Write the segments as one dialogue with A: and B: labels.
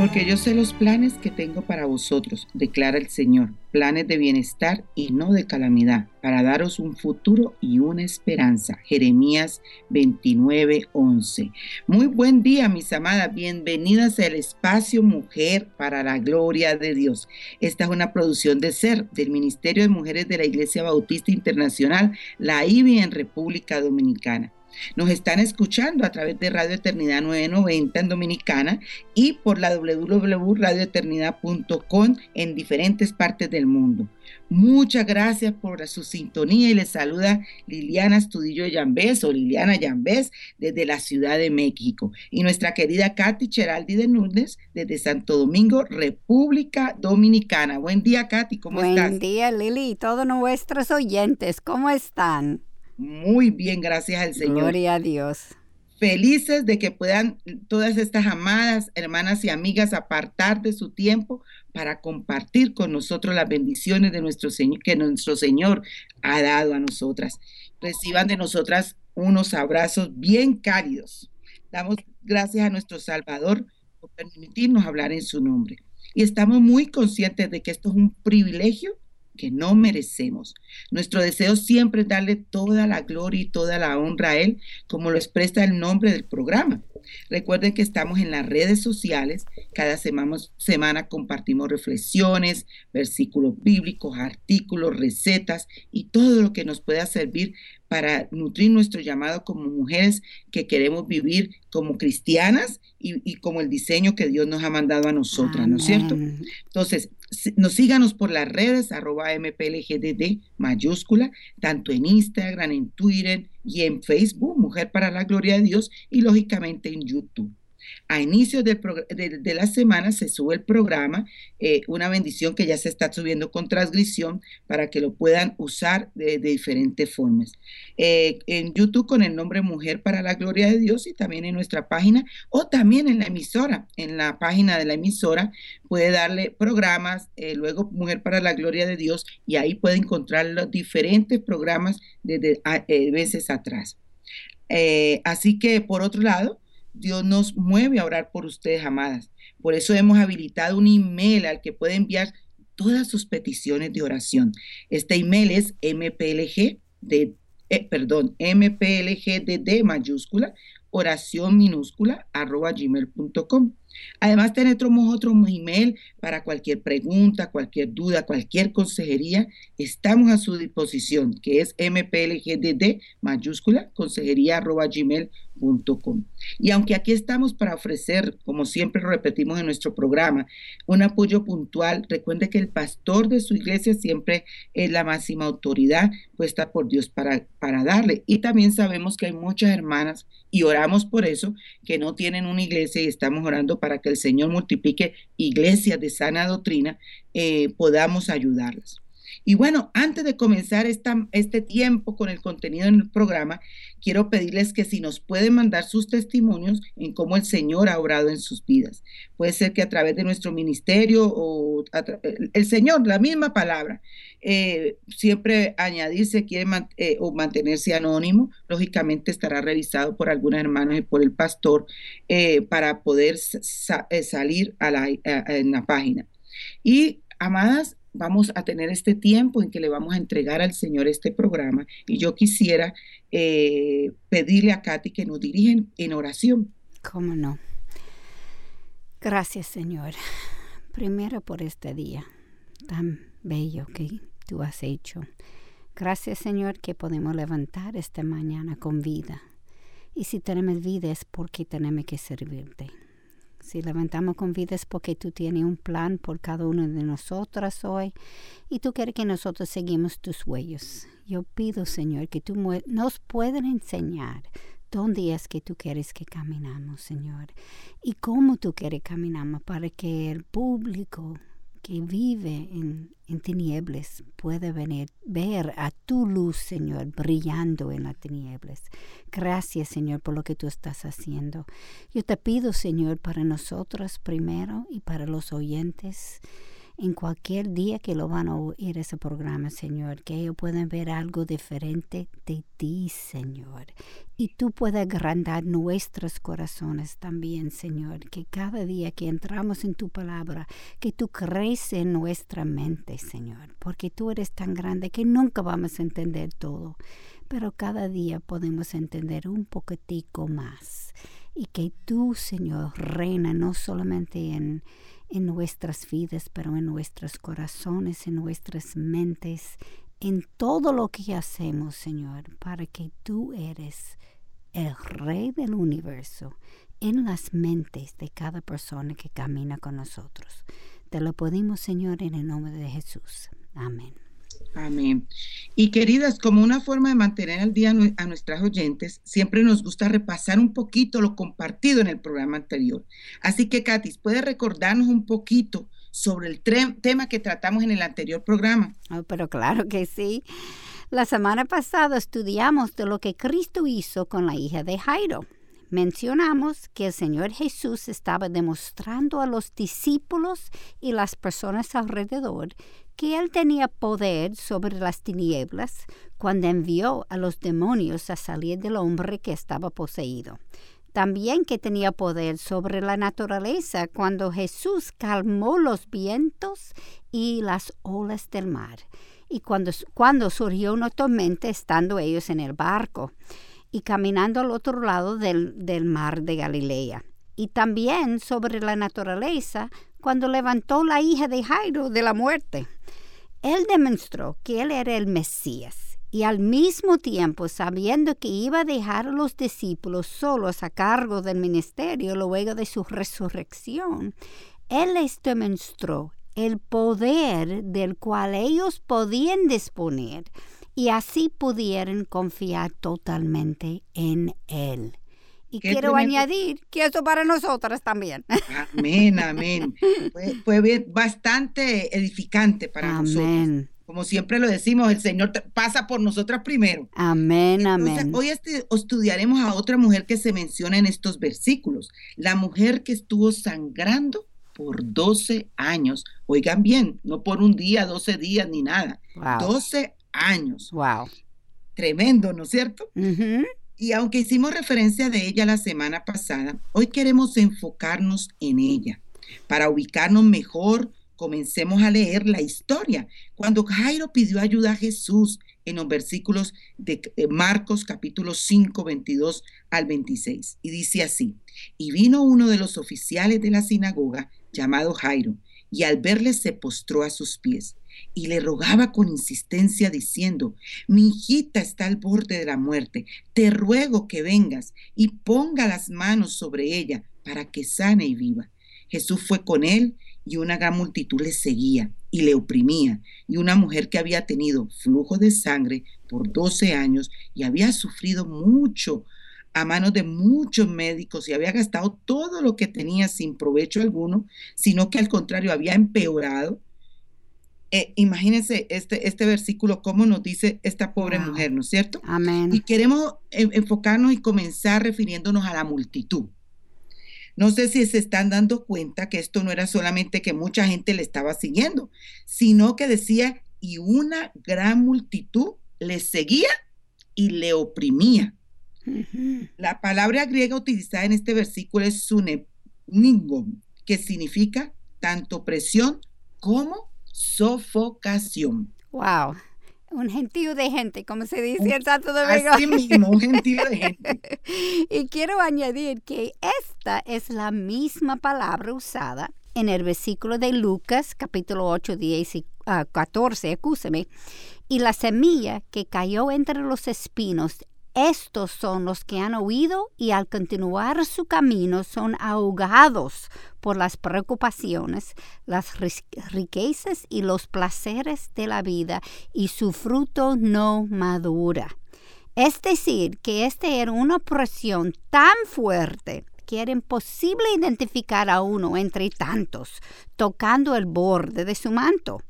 A: Porque yo sé los planes que tengo para vosotros, declara el Señor, planes de bienestar y no de calamidad, para daros un futuro y una esperanza. Jeremías 29:11. Muy buen día, mis amadas, bienvenidas al espacio Mujer para la Gloria de Dios. Esta es una producción de SER, del Ministerio de Mujeres de la Iglesia Bautista Internacional, la IBI en República Dominicana. Nos están escuchando a través de Radio Eternidad 990 en Dominicana y por la www.radioeternidad.com en diferentes partes del mundo. Muchas gracias por su sintonía y les saluda Liliana Estudillo Yambés o Liliana Yambés desde la Ciudad de México y nuestra querida Katy Cheraldi de Núñez desde Santo Domingo, República Dominicana. Buen día, Katy, ¿cómo estás?
B: Buen día, Lili, y todos nuestros oyentes, ¿cómo están?
A: Muy bien, gracias al Señor.
B: Gloria a Dios.
A: Felices de que puedan todas estas amadas hermanas y amigas apartar de su tiempo para compartir con nosotros las bendiciones de nuestro Señor, que nuestro Señor ha dado a nosotras. Reciban de nosotras unos abrazos bien cálidos. Damos gracias a nuestro Salvador por permitirnos hablar en su nombre. Y estamos muy conscientes de que esto es un privilegio que no merecemos. Nuestro deseo siempre es darle toda la gloria y toda la honra a Él, como lo expresa el nombre del programa. Recuerden que estamos en las redes sociales, cada semana, semana compartimos reflexiones, versículos bíblicos, artículos, recetas y todo lo que nos pueda servir para nutrir nuestro llamado como mujeres que queremos vivir como cristianas y, como el diseño que Dios nos ha mandado a nosotras, ¿no es cierto? Entonces, nos síganos por las redes, arroba mplgdd mayúscula, tanto en Instagram, en Twitter y en Facebook, Mujer para la Gloria de Dios, y lógicamente en YouTube. A inicios de, la semana se sube el programa, eh, una bendición que ya se está subiendo con transgresión para que lo puedan usar de, diferentes formas. Eh, en YouTube con el nombre Mujer para la Gloria de Dios y también en nuestra página o también en la emisora, en la página de la emisora puede darle programas, eh, luego Mujer para la Gloria de Dios y ahí puede encontrar los diferentes programas desde veces atrás. así que por otro lado, Dios nos mueve a orar por ustedes, amadas. Por eso hemos habilitado un email al que puede enviar todas sus peticiones de oración. Este email es mplg de, eh, perdón, mplgdd mayúscula, oración minúscula, arroba gmail.com. Además, tenemos otro email para cualquier pregunta, cualquier duda, cualquier consejería. Estamos a su disposición, que es mplgdd mayúscula, consejería arroba gmail.com. Y aunque aquí estamos para ofrecer, como siempre repetimos en nuestro programa, un apoyo puntual, recuerde que el pastor de su iglesia siempre es la máxima autoridad puesta por Dios para, para darle. Y también sabemos que hay muchas hermanas, y oramos por eso, que no tienen una iglesia y estamos orando para que el Señor multiplique iglesias de sana doctrina, eh, podamos ayudarlas. Y bueno, antes de comenzar esta, este tiempo con el contenido en el programa, quiero pedirles que si nos pueden mandar sus testimonios en cómo el Señor ha obrado en sus vidas. Puede ser que a través de nuestro ministerio o el Señor, la misma palabra, eh, siempre añadirse quiere eh, o mantenerse anónimo, lógicamente estará revisado por algunos hermanos y por el pastor eh, para poder salir a la, en la página. Y amadas, vamos a tener este tiempo en que le vamos a entregar al Señor este programa y yo quisiera pedirle a Katy que nos dirigen en oración.
B: ¿Cómo no? Gracias Señor, primero por este día tan bello que tú has hecho. Gracias Señor que podemos levantar esta mañana con vida. Y si tenemos vida es porque tenemos que servirte. Si levantamos con vida es porque tú tienes un plan por cada uno de nosotras hoy y tú quieres que nosotros seguimos tus huellas. Yo pido, Señor, que tú nos puedas enseñar dónde es que tú quieres que caminamos, Señor, y cómo tú quieres caminamos para que el público que vive en, en tinieblas puede venir, ver a tu luz, Señor, brillando en las tinieblas. Gracias, Señor, por lo que tú estás haciendo. Yo te pido, Señor, para nosotros primero y para los oyentes en cualquier día que lo van a oír ese programa, Señor, que ellos puedan ver algo diferente de ti, Señor. Y tú puedas agrandar nuestros corazones también, Señor, que cada día que entramos en tu palabra, que tú creces en nuestra mente, Señor, porque tú eres tan grande que nunca vamos a entender todo, pero cada día podemos entender un poquitico más. Y que tú, Señor, reina no solamente en en nuestras vidas, pero en nuestros corazones, en nuestras mentes, en todo lo que hacemos, Señor, para que tú eres el Rey del universo en las mentes de cada persona que camina con nosotros. Te lo pedimos, Señor, en el nombre de Jesús. Amén.
A: Amén. Y queridas, como una forma de mantener al día a nuestras oyentes, siempre nos gusta repasar un poquito lo compartido en el programa anterior. Así que, Katis, ¿puedes recordarnos un poquito sobre el tema que tratamos en el anterior programa?
B: Oh, pero claro que sí. La semana pasada estudiamos de lo que Cristo hizo con la hija de Jairo. Mencionamos que el Señor Jesús estaba demostrando a los discípulos y las personas alrededor que él tenía poder sobre las tinieblas cuando envió a los demonios a salir del hombre que estaba poseído. También que tenía poder sobre la naturaleza cuando Jesús calmó los vientos y las olas del mar. Y cuando, cuando surgió una tormenta estando ellos en el barco y caminando al otro lado del, del mar de Galilea. Y también sobre la naturaleza cuando levantó la hija de Jairo de la muerte. Él demostró que él era el Mesías y al mismo tiempo sabiendo que iba a dejar a los discípulos solos a cargo del ministerio luego de su resurrección, él les demostró el poder del cual ellos podían disponer y así pudieran confiar totalmente en él. Y quiero añadir que eso para nosotras también.
A: Amén, amén. Fue, bastante edificante para amén. Como siempre lo decimos, el Señor pasa por nosotras primero.
B: Amén, amén.
A: Hoy este, estudiaremos a otra mujer que se menciona en estos versículos. La mujer que estuvo sangrando por 12 años. Oigan bien, no por un día, 12 días ni nada. 12 años.
B: Wow.
A: Tremendo, ¿no es cierto? Y aunque hicimos referencia de ella la semana pasada, hoy queremos enfocarnos en ella. Para ubicarnos mejor, comencemos a leer la historia. Cuando Jairo pidió ayuda a Jesús en los versículos de Marcos capítulo 5, 22 al 26. Y dice así, y vino uno de los oficiales de la sinagoga llamado Jairo, y al verle se postró a sus pies y le rogaba con insistencia diciendo, mi hijita está al borde de la muerte, te ruego que vengas y ponga las manos sobre ella para que sane y viva. Jesús fue con él y una gran multitud le seguía y le oprimía, y una mujer que había tenido flujo de sangre por 12 años y había sufrido mucho a manos de muchos médicos y había gastado todo lo que tenía sin provecho alguno, sino que al contrario había empeorado, eh, imagínense este, este versículo, cómo nos dice esta pobre mujer, ¿no es cierto?
B: Amén.
A: Y queremos enfocarnos y comenzar refiriéndonos a la multitud. No sé si se están dando cuenta que esto no era solamente que mucha gente le estaba siguiendo, sino que decía, y una gran multitud le seguía y le oprimía. La palabra griega utilizada en este versículo es suneningom, que significa tanto presión como sofocación.
B: Wow. Un gentío de gente, como se dice en Santo Domingo.
A: Así mismo, un gentío de gente.
B: y quiero añadir que esta es la misma palabra usada en el versículo de Lucas, capítulo 8, 10 y 14, acúseme, y la semilla que cayó entre los espinos estos son los que han oído y al continuar su camino son ahogados por las preocupaciones, las riquezas y los placeres de la vida y su fruto no madura. Es decir, que esta era una presión tan fuerte que era imposible identificar a uno entre tantos, tocando el borde de su manto.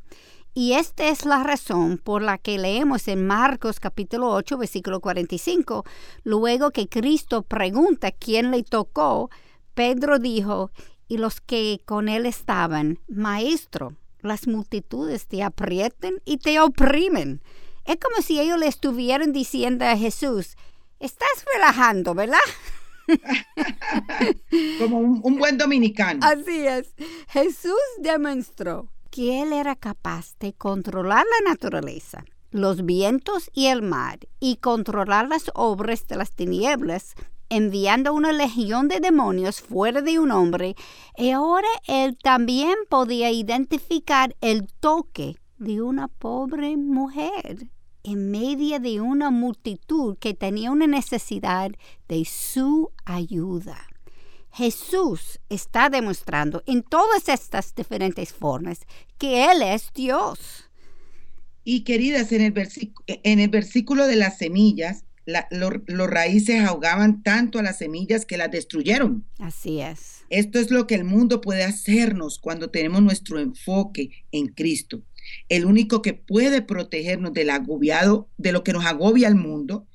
B: Y esta es la razón por la que leemos en Marcos capítulo 8, versículo 45, luego que Cristo pregunta quién le tocó, Pedro dijo, y los que con él estaban, Maestro, las multitudes te aprieten y te oprimen. Es como si ellos le estuvieran diciendo a Jesús, estás relajando, ¿verdad?
A: como un, un buen dominicano.
B: Así es. Jesús demostró que él era capaz de controlar la naturaleza, los vientos y el mar, y controlar las obras de las tinieblas, enviando una legión de demonios fuera de un hombre, y ahora él también podía identificar el toque de una pobre mujer en medio de una multitud que tenía una necesidad de su ayuda. Jesús está demostrando en todas estas diferentes formas que Él es Dios.
A: Y queridas, en el, en el versículo de las semillas, los raíces ahogaban tanto a las semillas que las destruyeron.
B: Así es.
A: Esto es lo que el mundo puede hacernos cuando tenemos nuestro enfoque en Cristo. El único que puede protegernos del agobiado, de lo que nos agobia el mundo,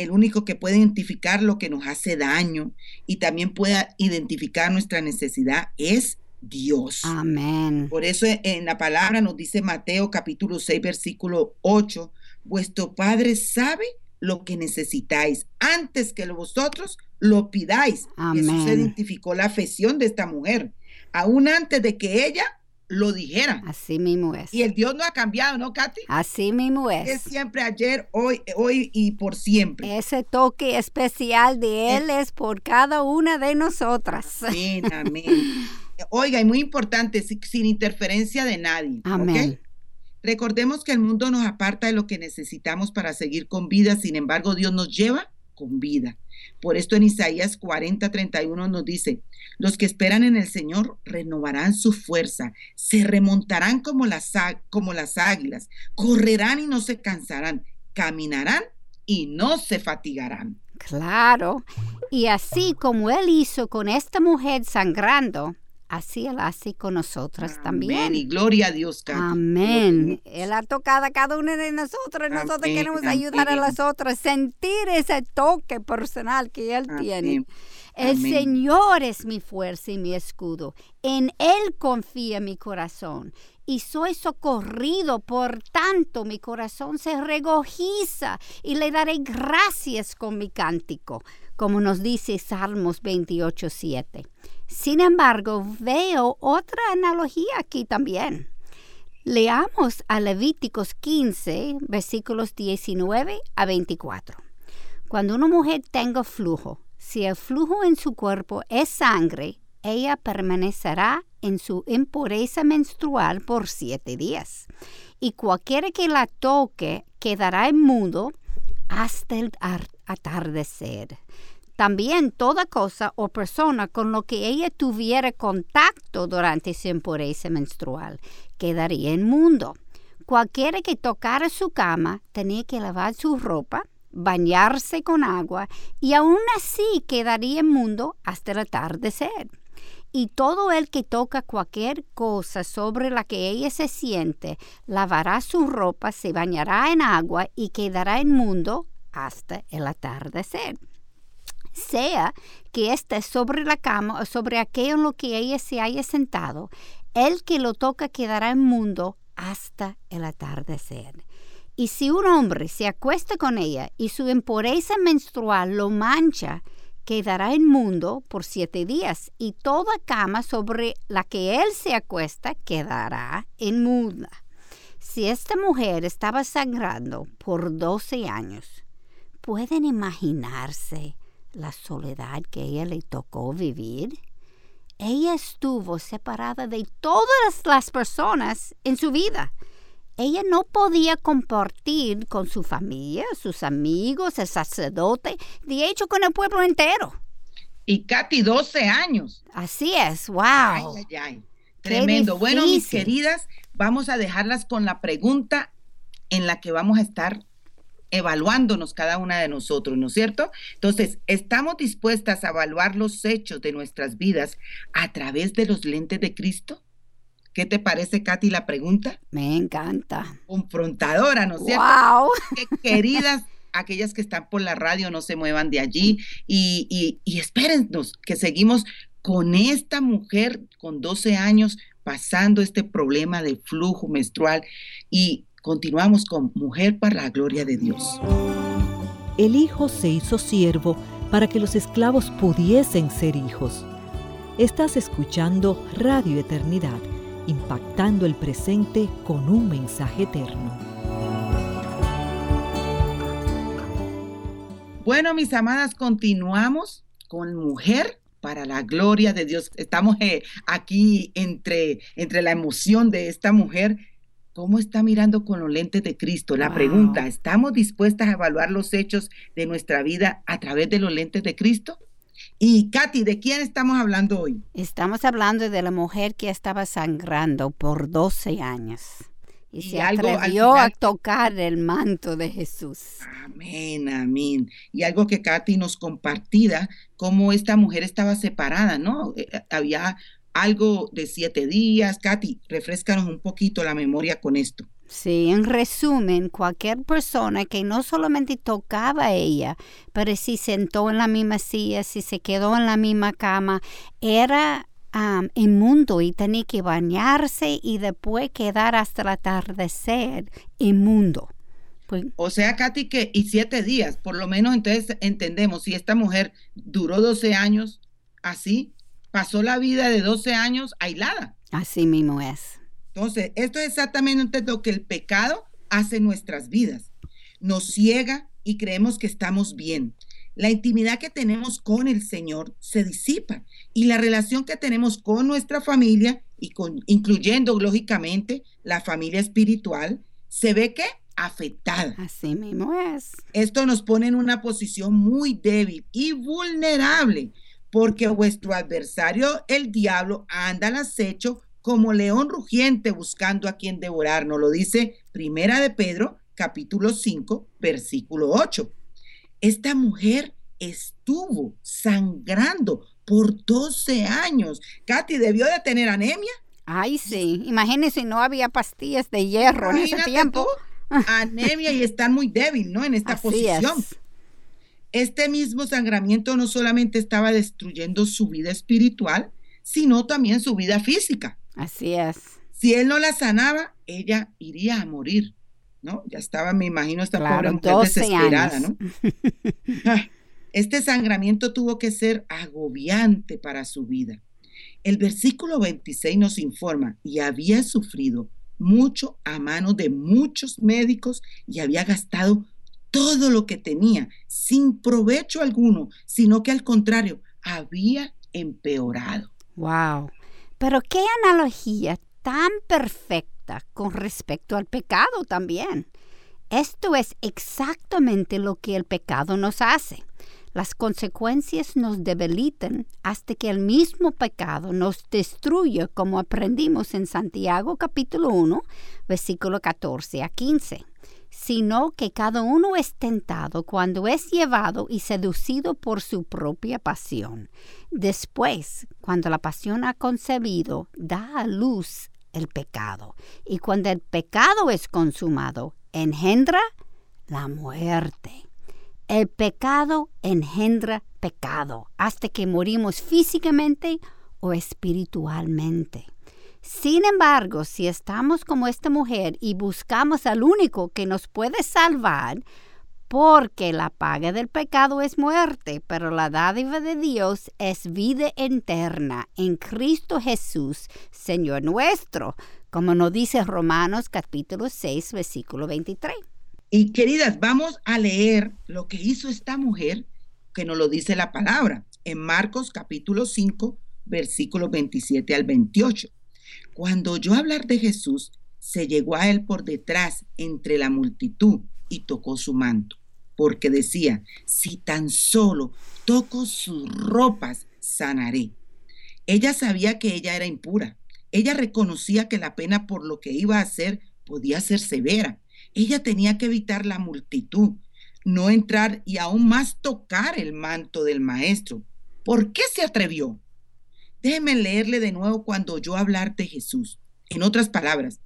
A: el único que puede identificar lo que nos hace daño y también pueda identificar nuestra necesidad es Dios.
B: Amén.
A: Por eso en la palabra nos dice Mateo capítulo 6 versículo 8, vuestro Padre sabe lo que necesitáis antes que vosotros lo pidáis.
B: Amén.
A: Jesús identificó la afección de esta mujer, aún antes de que ella lo dijera.
B: Así mismo es.
A: Y el Dios no ha cambiado, ¿no, Katy?
B: Así mismo es.
A: Es siempre ayer, hoy, hoy y por siempre.
B: Ese toque especial de Él es, por cada una de nosotras.
A: Amén, amén. Oiga, y muy importante, sin interferencia de nadie.
B: Amén.
A: Recordemos que el mundo nos aparta de lo que necesitamos para seguir con vida, sin embargo, Dios nos lleva con vida. Por esto en Isaías 40, 31 nos dice, los que esperan en el Señor renovarán su fuerza, se remontarán como las, como las águilas, correrán y no se cansarán, caminarán y no se fatigarán.
B: Claro, y así como Él hizo con esta mujer sangrando, así Él hace con nosotras también.
A: Amén. Y gloria a Dios,
B: Amén. Él ha tocado a cada una de nosotros. Nosotros queremos ayudar a las otras, sentir ese toque personal que Él tiene. El Señor es mi fuerza y mi escudo. En Él confía mi corazón. Y soy socorrido, por tanto mi corazón se regociza y le daré gracias con mi cántico, como nos dice Salmos 28, 7. Sin embargo, veo otra analogía aquí también. Leamos a Levíticos 15, versículos 19 a 24. Cuando una mujer tenga flujo, si el flujo en su cuerpo es sangre, ella permanecerá en su impureza menstrual por siete días. Y cualquiera que la toque quedará inmundo hasta el atardecer. También toda cosa o persona con lo que ella tuviera contacto durante su impureza menstrual quedaría inmundo. Cualquiera que tocara su cama tenía que lavar su ropa, bañarse con agua y aún así quedaría inmundo hasta el atardecer. Y todo el que toca cualquier cosa sobre la que ella se siente, lavará su ropa, se bañará en agua y quedará inmundo hasta el atardecer sea que esté sobre la cama o sobre aquello en lo que ella se haya sentado, el que lo toca quedará inmundo hasta el atardecer. Y si un hombre se acuesta con ella y su impureza menstrual lo mancha, quedará inmundo por siete días, y toda cama sobre la que él se acuesta quedará inmunda. Si esta mujer estaba sangrando por doce años, pueden imaginarse la soledad que ella le tocó vivir. Ella estuvo separada de todas las personas en su vida. Ella no podía compartir con su familia, sus amigos, el sacerdote, de hecho con el pueblo entero.
A: Y Katy, 12 años.
B: Así es, wow.
A: Ay, ay, ay. Tremendo. Bueno, mis queridas, vamos a dejarlas con la pregunta en la que vamos a estar evaluándonos cada una de nosotros, ¿no es cierto? Entonces, ¿estamos dispuestas a evaluar los hechos de nuestras vidas a través de los lentes de Cristo? ¿Qué te parece, Katy, la pregunta?
B: Me encanta.
A: Confrontadora, ¿no es cierto?
B: ¡Wow!
A: queridas, aquellas que están por la radio, no se muevan de allí y, y, y espérennos, que seguimos con esta mujer con 12 años pasando este problema de flujo menstrual y continuamos con Mujer para la Gloria de Dios.
C: El Hijo se hizo siervo para que los esclavos pudiesen ser hijos. Estás escuchando Radio Eternidad, impactando el presente con un mensaje eterno.
A: Bueno, mis amadas, continuamos con Mujer para la gloria de Dios. Estamos eh, aquí entre, entre la emoción de esta mujer. ¿Cómo está mirando con los lentes de Cristo? La pregunta, ¿estamos dispuestas a evaluar los hechos de nuestra vida a través de los lentes de Cristo? Y Katy, ¿de quién estamos hablando hoy?
B: Estamos hablando de la mujer que estaba sangrando por 12 años y, se atrevió a tocar el manto de Jesús.
A: Amén, amén. Y algo que Katy nos compartía, cómo esta mujer estaba separada, ¿no? Eh, eh, había algo de siete días. Katy, refrescanos un poquito la memoria con esto.
B: Sí, en resumen, cualquier persona que no solamente tocaba a ella, pero si sentó en la misma silla, si se quedó en la misma cama, era inmundo y tenía que bañarse y después quedar hasta el atardecer inmundo.
A: Pues, o sea, Katy, que y siete días, por lo menos entonces entendemos, si esta mujer duró 12 años así, pasó la vida de 12 años aislada.
B: Así mismo es.
A: Entonces, esto es exactamente lo que el pecado hace en nuestras vidas. Nos ciega y creemos que estamos bien la intimidad que tenemos con el Señor se disipa y la relación que tenemos con nuestra familia y con incluyendo lógicamente la familia espiritual se ve que afectada.
B: Así mismo es.
A: Esto nos pone en una posición muy débil y vulnerable porque vuestro adversario el diablo anda al acecho como león rugiente buscando a quien devorar, nos lo dice Primera de Pedro capítulo 5 versículo 8. Esta mujer estuvo sangrando por 12 años. Katy debió de tener anemia.
B: Ay, sí. Imagínese, no había pastillas de hierro en ese tiempo.
A: anemia y estar muy débil, ¿no? En esta posición. Este mismo sangramiento no solamente estaba destruyendo su vida espiritual, sino también su vida física.
B: Así es.
A: Si él no la sanaba, ella iría a morir. ¿no? Ya estaba, me imagino, esta pobre mujer desesperada, ¿no? Ah, este sangramiento tuvo que ser agobiante para su vida. El versículo 26 nos informa, y había sufrido mucho a manos de muchos médicos y había gastado todo lo que tenía sin provecho alguno, sino que al contrario, había empeorado.
B: Wow. Pero qué analogía tan perfecta con respecto al pecado también. Esto es exactamente lo que el pecado nos hace. Las consecuencias nos debilitan hasta que el mismo pecado nos destruye, como aprendimos en Santiago capítulo 1, versículo 14 a 15 sino que cada uno es tentado cuando es llevado y seducido por su propia pasión. Después, cuando la pasión ha concebido, da a luz el pecado. Y cuando el pecado es consumado, engendra la muerte. El pecado engendra pecado hasta que morimos físicamente o espiritualmente. Sin embargo, si estamos como esta mujer y buscamos al único que nos puede salvar, porque la paga del pecado es muerte, pero la dádiva de Dios es vida eterna en Cristo Jesús, Señor nuestro, como nos dice Romanos capítulo 6, versículo 23.
A: Y queridas, vamos a leer lo que hizo esta mujer, que nos lo dice la palabra, en Marcos capítulo 5, versículos 27 al 28. Cuando oyó hablar de Jesús, se llegó a él por detrás entre la multitud y tocó su manto porque decía, si tan solo toco sus ropas, sanaré. Ella sabía que ella era impura. Ella reconocía que la pena por lo que iba a hacer podía ser severa, Ella tenía que evitar la multitud, no entrar y aún más tocar el manto del maestro. ¿Por qué se atrevió? Déjeme leerle de nuevo cuando yo hablar de Jesús. En otras palabras,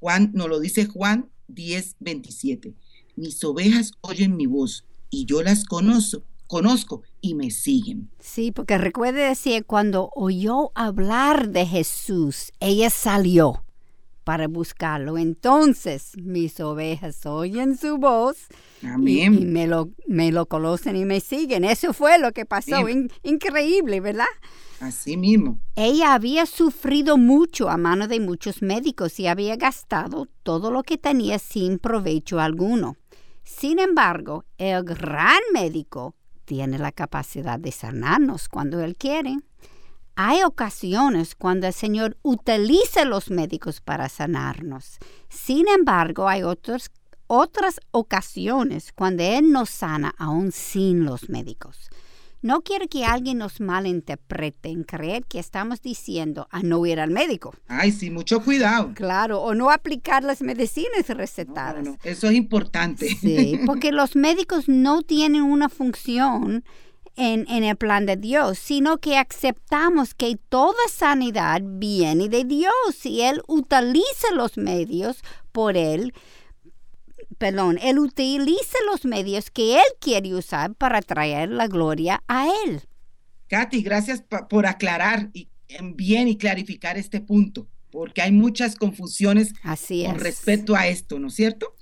A: Juan nos lo dice Juan 10, 27. Mis ovejas oyen mi voz y yo las conozco, conozco y me siguen.
B: Sí, porque recuerde decir, cuando oyó hablar de Jesús, ella salió para buscarlo. Entonces mis ovejas oyen su voz
A: Amén.
B: y, y me, lo, me lo conocen y me siguen. Eso fue lo que pasó. In- increíble, ¿verdad?
A: Así mismo.
B: Ella había sufrido mucho a mano de muchos médicos y había gastado todo lo que tenía sin provecho alguno. Sin embargo, el gran médico tiene la capacidad de sanarnos cuando él quiere. Hay ocasiones cuando el Señor utiliza los médicos para sanarnos. Sin embargo, hay otros, otras ocasiones cuando Él nos sana aún sin los médicos. No quiero que alguien nos malinterprete en creer que estamos diciendo a no ir al médico.
A: Ay, sí, mucho cuidado.
B: Claro, o no aplicar las medicinas
A: No,
B: recetadas.
A: no, eso es importante.
B: Sí, porque los médicos no tienen una función en, en el plan de Dios, sino que aceptamos que toda sanidad viene de Dios y Él utiliza los medios por Él. Perdón, Él utiliza los medios que Él quiere usar para traer la gloria a Él.
A: Katy, gracias por aclarar y, em, bien y clarificar este punto, porque hay muchas confusiones
B: Así
A: con
B: es.
A: respecto a esto, ¿no es cierto?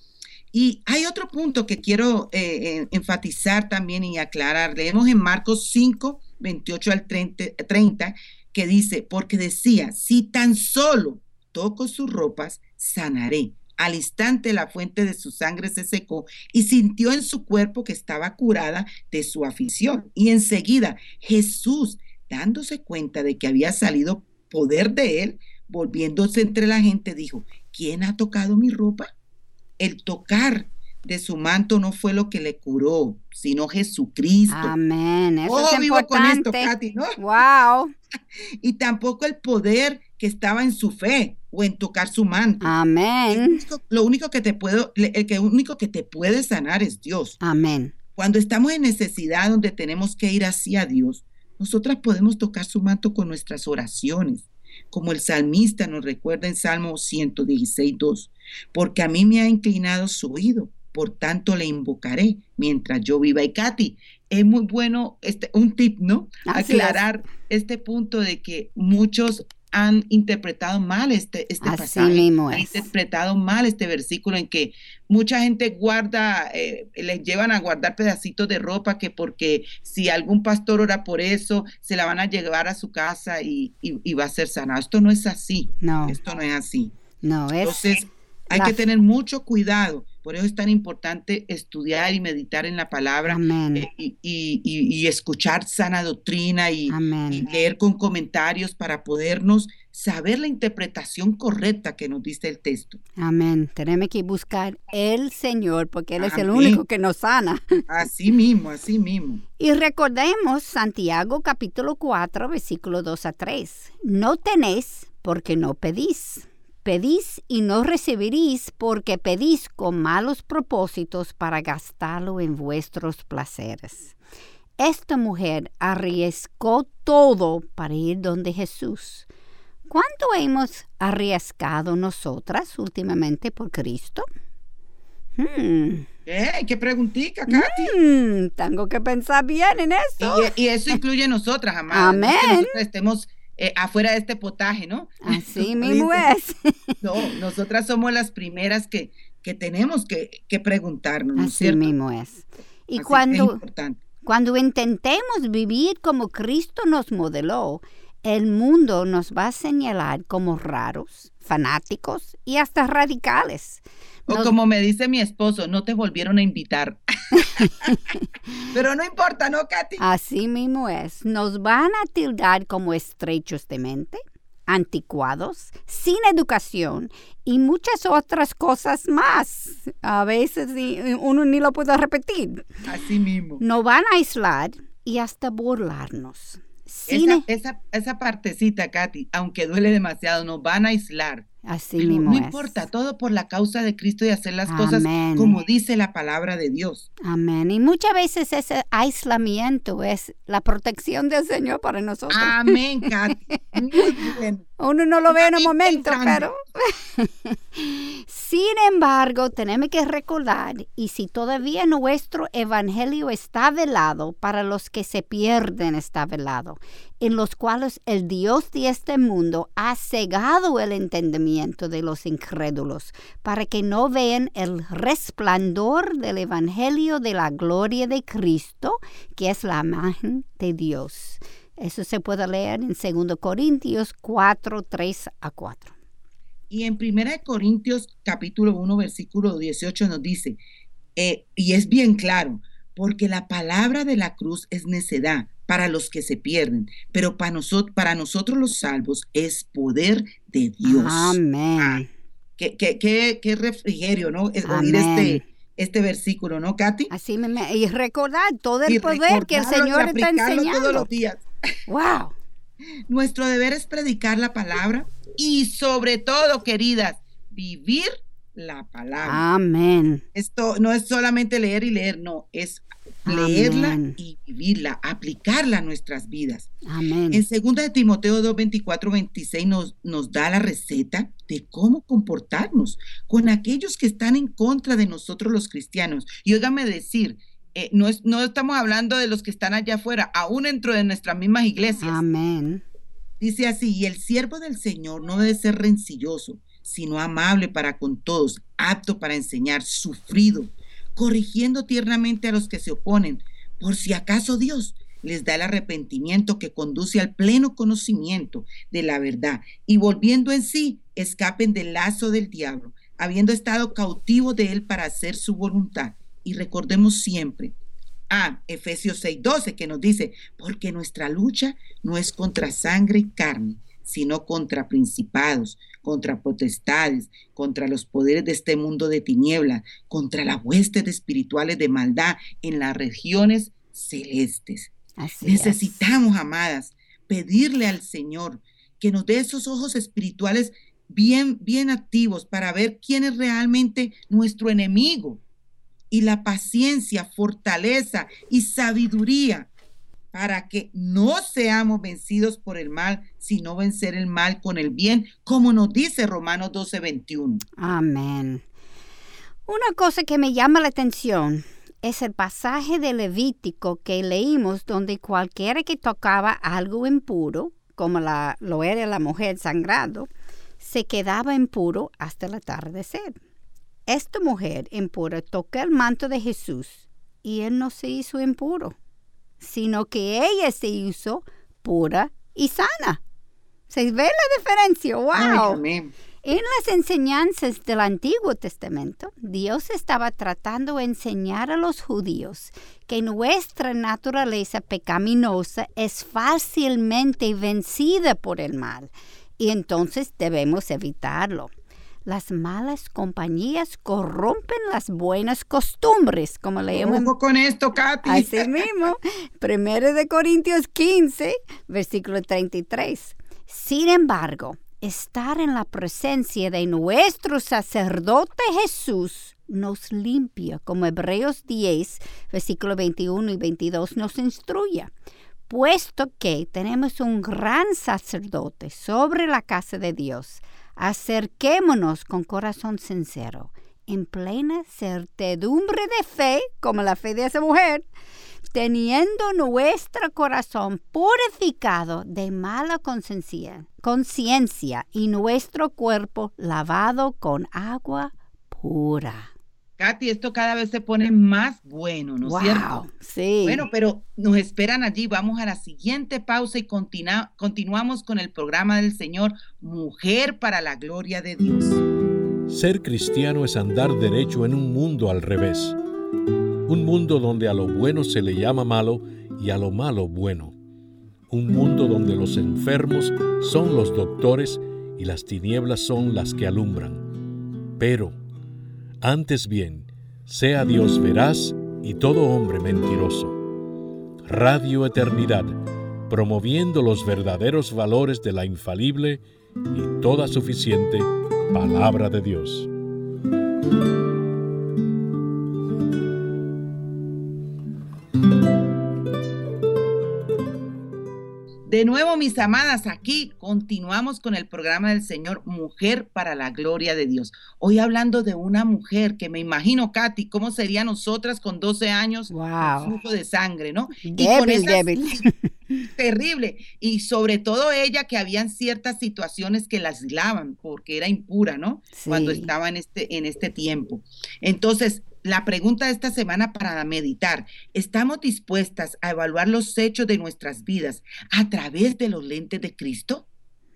A: Y hay otro punto que quiero eh, enfatizar también y aclarar. Leemos en Marcos 5, 28 al 30, 30, que dice, porque decía, si tan solo toco sus ropas, sanaré. Al instante la fuente de su sangre se secó y sintió en su cuerpo que estaba curada de su afición. Y enseguida Jesús, dándose cuenta de que había salido poder de él, volviéndose entre la gente, dijo, ¿quién ha tocado mi ropa? El tocar de su manto no fue lo que le curó, sino Jesucristo.
B: Amén. Eso
A: oh,
B: es
A: vivo con esto,
B: importante.
A: Katy, ¿no?
B: Wow.
A: Y tampoco el poder que estaba en su fe o en tocar su manto.
B: Amén.
A: único- lo único que te puedo, el que único que te puede sanar es Dios.
B: Amén.
A: Cuando estamos en necesidad donde tenemos que ir hacia Dios, nosotras podemos tocar su manto con nuestras oraciones, como el salmista nos recuerda en Salmo 116, 2, porque a mí me ha inclinado su oído, por tanto le invocaré mientras yo viva. Y Katy, es muy bueno, este, un tip, ¿no?
B: Así es.
A: Aclarar este punto de que muchos han interpretado mal este, este
B: Así
A: pasaje
B: mismo
A: han
B: es.
A: interpretado mal este versículo en que mucha gente guarda, eh, les llevan a guardar pedacitos de ropa que porque si algún pastor ora por eso, se la van a llevar a su casa y, y- y va a ser sanado. Esto no es así,
B: No,
A: esto no es así.
B: no, es
A: Entonces, hay que tener mucho cuidado. Por eso es tan importante estudiar y meditar en la palabra
B: amén,
A: eh, y, y- y- y escuchar sana doctrina y, leer con comentarios para podernos saber la interpretación correcta que nos dice el texto.
B: amén. Tenemos que buscar el Señor porque Él es el único que nos sana.
A: Así mismo, así mismo.
B: Y recordemos Santiago capítulo 4, versículo 2 a 3. No tenéis porque no pedís. Pedís y no recibiréis porque pedís con malos propósitos para gastarlo en vuestros placeres. Esta mujer arriesgó todo para ir donde Jesús. ¿Cuánto hemos arriesgado nosotras últimamente por Cristo? Hmm,
A: Eh, ¿Qué preguntica, Katy?
B: hmm, tengo que pensar bien en eso.
A: Y, y eso incluye a nosotras, amadas. No es que
B: Amén.
A: nosotras estemos eh, afuera de este potaje, ¿no?
B: Así mismo es.
A: No, nosotras somos las primeras que, que tenemos que, que preguntarnos, ¿no
B: Así mismo es. Y
A: Así que es
B: cuando, cuando intentemos vivir como Cristo nos modeló, el mundo nos va a señalar como raros, fanáticos y hasta radicales.
A: O como me dice mi esposo, no te volvieron a invitar. Pero no importa, ¿no, Katy?
B: Así mismo es. Nos van a tildar como estrechos de mente, anticuados, sin educación y muchas otras cosas más. A veces uno ni lo puede repetir.
A: Así mismo.
B: Nos van a aislar y hasta burlarnos.
A: Esa, esa, esa partecita, Katy, aunque duele demasiado, nos van a aislar
B: Así mismo
A: no
B: es.
A: importa, todo por la causa de Cristo y hacer las cosas como dice la palabra de Dios.
B: Amén. Y muchas veces ese aislamiento es la protección del Señor para nosotros.
A: Amén, Katy. Muy bien.
B: Uno no lo ve en un momento, pero... Sin embargo, tenemos que recordar, y si todavía nuestro evangelio está velado, para los que se pierden está velado, en los cuales el Dios de este mundo ha cegado el entendimiento de los incrédulos, para que no vean el resplandor del evangelio de la gloria de Cristo, que es la imagen de Dios. Eso se puede leer en 2 Corintios 4, 3 a 4.
A: Y en 1 Corintios capítulo 1, versículo 18 nos dice, eh, y es bien claro, porque la palabra de la cruz es necedad para los que se pierden, pero para, nosotros, para nosotros los salvos es poder de Dios.
B: Amén.
A: Qué, qué, qué, qué refrigerio, ¿no? Es oír
B: Amén.
A: este, este versículo, ¿no, Katy?
B: Así me, y recordar todo el
A: Y
B: poder que el
A: recordarlo y
B: Señor está
A: todos
B: enseñando.
A: los días.
B: Wow.
A: Nuestro deber es predicar la palabra y sobre todo, queridas, vivir la palabra.
B: Amén.
A: Esto no es solamente leer y leer, no, es leerla
B: Amén.
A: y vivirla, aplicarla a nuestras vidas.
B: Amén.
A: En 2 de Timoteo 2, 24, 26 nos, nos da la receta de cómo comportarnos con aquellos que están en contra de nosotros los cristianos. Y óigame decir, eh, no, es, no estamos hablando de los que están allá afuera, aún dentro de nuestras mismas iglesias.
B: Amén.
A: Dice así, y el siervo del Señor no debe ser rencilloso, sino amable para con todos, apto para enseñar, sufrido, corrigiendo tiernamente a los que se oponen, por si acaso Dios les da el arrepentimiento que conduce al pleno conocimiento de la verdad y volviendo en sí, escapen del lazo del diablo, habiendo estado cautivos de él para hacer su voluntad. Y recordemos siempre, Ah, Efesios 6:12 que nos dice, porque nuestra lucha no es contra sangre y carne, sino contra principados, contra potestades, contra los poderes de este mundo de tinieblas, contra las huestes espirituales de maldad en las regiones celestes.
B: Así es.
A: Necesitamos, amadas, pedirle al Señor que nos dé esos ojos espirituales bien, bien activos para ver quién es realmente nuestro enemigo y la paciencia, fortaleza y sabiduría para que no seamos vencidos por el mal, sino vencer el mal con el bien, como nos dice Romanos 12, 21.
B: Amén. Una cosa que me llama la atención es el pasaje de Levítico que leímos donde cualquiera que tocaba algo impuro, como la, lo era la mujer sangrado, se quedaba impuro hasta el atardecer. Esta mujer impura tocó el manto de Jesús y él no se hizo impuro, sino que ella se hizo pura y sana. ¿Se ve la diferencia? ¡Wow!
A: Ay.
B: En las enseñanzas del Antiguo Testamento, Dios estaba tratando de enseñar a los judíos que nuestra naturaleza pecaminosa es fácilmente vencida por el mal y entonces debemos evitarlo. Las malas compañías corrompen las buenas costumbres, como leemos
A: Ojo con esto, Katy.
B: Así mismo. Primero de Corintios 15, versículo 33. Sin embargo, estar en la presencia de nuestro sacerdote Jesús nos limpia, como Hebreos 10, versículo 21 y 22 nos instruye. Puesto que tenemos un gran sacerdote sobre la casa de Dios, acerquémonos con corazón sincero, en plena certidumbre de fe, como la fe de esa mujer, teniendo nuestro corazón purificado de mala conciencia, y nuestro cuerpo lavado con agua pura.
A: Katy, esto cada vez se pone más bueno, ¿no es
B: wow,
A: cierto?
B: sí.
A: Bueno, pero nos esperan allí. Vamos a la siguiente pausa y continua- continuamos con el programa del Señor, Mujer para la Gloria de Dios.
D: Ser cristiano es andar derecho en un mundo al revés. Un mundo donde a lo bueno se le llama malo y a lo malo bueno. Un mundo donde los enfermos son los doctores y las tinieblas son las que alumbran. Pero, antes bien, sea Dios veraz y todo hombre mentiroso. Radio Eternidad, promoviendo los verdaderos valores de la infalible y toda suficiente palabra de Dios.
A: De nuevo, mis amadas, aquí continuamos con el programa del Señor Mujer para la Gloria de Dios. Hoy hablando de una mujer que me imagino, Katy, cómo sería nosotras con 12 años,
B: wow.
A: flujo de sangre, ¿no?
B: Débil, débil.
A: Terrible. Y sobre todo ella que habían ciertas situaciones que la aislaban porque era impura, ¿no?
B: Sí.
A: Cuando estaba en este, en este tiempo. Entonces, la pregunta de esta semana para meditar, ¿estamos dispuestas a evaluar los hechos de nuestras vidas a través de los lentes de Cristo?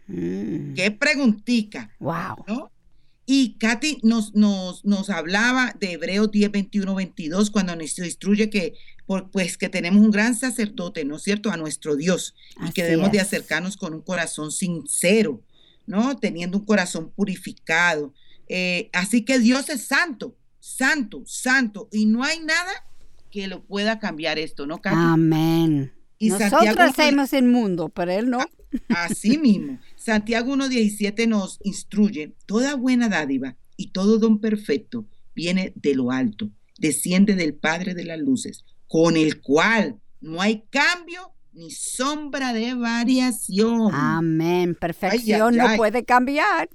B: Mm.
A: Qué preguntica,
B: Wow.
A: ¿no? Y Katy nos, nos, nos hablaba de Hebreos 10, 21, 22, cuando nos instruye que, por- pues, que tenemos un gran sacerdote, ¿no es cierto?, a nuestro Dios, y que debemos de acercarnos con un corazón sincero, ¿no? Teniendo un corazón purificado. Eh, así que Dios es santo, santo, santo, y no hay nada que lo pueda cambiar esto, ¿no, Katy?
B: Amén.
A: Y
B: Nosotros hacemos el mundo, pero él no.
A: Así mismo, Santiago 1.17 nos instruye, toda buena dádiva y todo don perfecto viene de lo alto, desciende del Padre de las Luces, con el cual no hay cambio ni sombra de variación.
B: Amén. Perfección no
A: ay.
B: puede cambiar.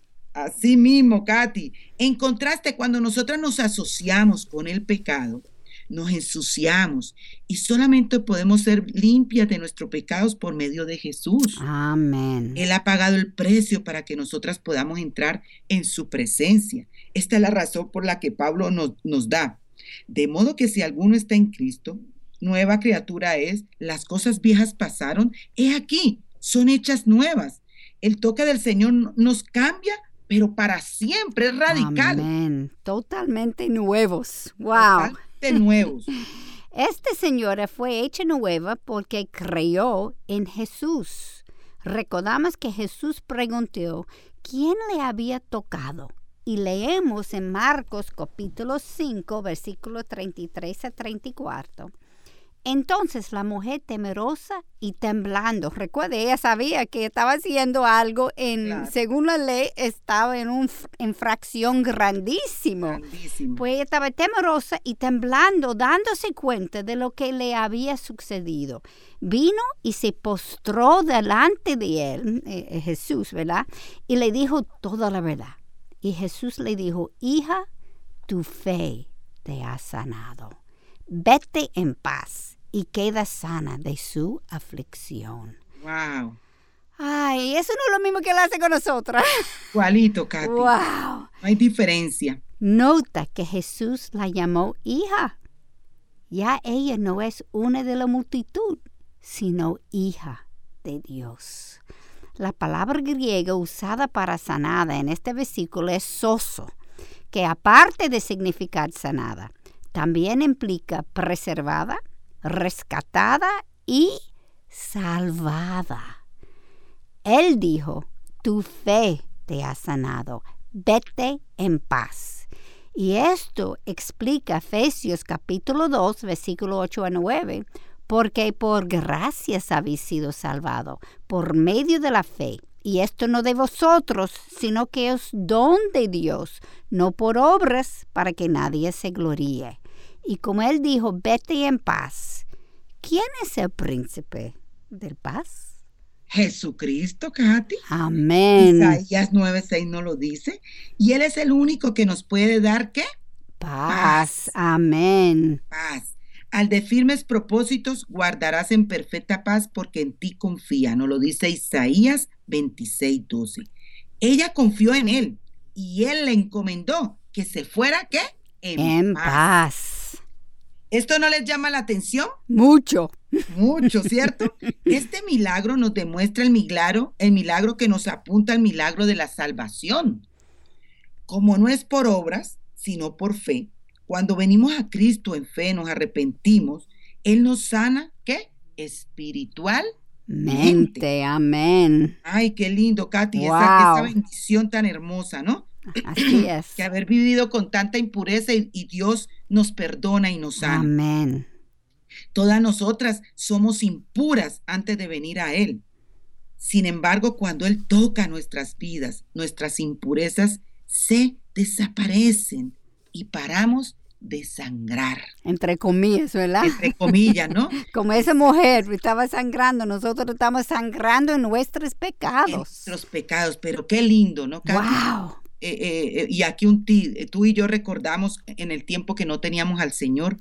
A: Así mismo, Katy. En contraste, cuando nosotras nos asociamos con el pecado, nos ensuciamos y solamente podemos ser limpias de nuestros pecados por medio de Jesús.
B: Amén.
A: Él ha pagado el precio para que nosotras podamos entrar en su presencia. Esta es la razón por la que Pablo nos, nos da. De modo que si alguno está en Cristo, nueva criatura es, las cosas viejas pasaron, he aquí, son hechas nuevas. El toque del Señor no- nos cambia, pero para siempre, es radical.
B: Amén. Totalmente nuevos. Wow.
A: totalmente nuevos.
B: Esta señora fue hecha nueva porque creyó en Jesús. Recordamos que Jesús preguntó quién le había tocado. Y leemos en Marcos capítulo 5, versículo 33 a 34. Entonces la mujer temerosa y temblando, recuerde, ella sabía que estaba haciendo algo en,
A: Claro.
B: según la ley, estaba en una infracción grandísimo.
A: Grandísimo.
B: Pues ella estaba temerosa y temblando, dándose cuenta de lo que le había sucedido. Vino y se postró delante de él, eh, eh, Jesús, ¿verdad? Y le dijo toda la verdad. Y Jesús le dijo, hija, tu fe te ha sanado. Vete en paz y queda sana de su aflicción.
A: wow.
B: Ay, eso no es lo mismo que él hace con nosotras.
A: Igualito, Katy.
B: ¡Wow!
A: No hay diferencia.
B: Nota que Jesús la llamó hija. Ya ella no es una de la multitud, sino hija de Dios. La palabra griega usada para sanada en este versículo es soso, que aparte de significar sanada, también implica preservada, rescatada y salvada. Él dijo, tu fe te ha sanado, vete en paz. Y esto explica Efesios capítulo 2, versículo 8 a 9, porque por gracias habéis sido salvado, por medio de la fe. Y esto no de vosotros, sino que es don de Dios, no por obras, para que nadie se gloríe. Y como él dijo, vete en paz. ¿Quién es el príncipe del paz?
A: Jesucristo, Katy.
B: Amén.
A: Isaías 9:6 no lo dice. Y Él es el único que nos puede dar qué?
B: Paz. Amén.
A: Paz. Al de firmes propósitos guardarás en perfecta paz porque en ti confía. Nos lo dice Isaías 26:12. Ella confió en Él y Él le encomendó que se fuera qué?
B: En paz.
A: ¿Esto no les llama la atención?
B: Mucho.
A: Mucho, ¿cierto? Este milagro nos demuestra el milagro, el milagro que nos apunta al milagro de la salvación. Como no es por obras, sino por fe, cuando venimos a Cristo en fe, nos arrepentimos, Él nos sana, ¿qué? Espiritual.
B: Mente. Amén.
A: Ay, qué lindo, Katy, esa,
B: Wow.
A: esa bendición tan hermosa, ¿no?
B: Así es.
A: Que haber vivido con tanta impureza y, y Dios nos perdona y nos sana.
B: Amén.
A: Todas nosotras somos impuras antes de venir a Él. Sin embargo, cuando Él toca nuestras vidas, nuestras impurezas se desaparecen y paramos de sangrar.
B: Entre comillas, ¿verdad?
A: Entre comillas, ¿no?
B: Como esa mujer estaba sangrando, nosotros estamos sangrando en nuestros pecados. En
A: nuestros pecados, pero qué lindo, ¿no?
B: ¡Wow!
A: Eh, eh, y aquí un eh, tú y yo recordamos en el tiempo que no teníamos al Señor,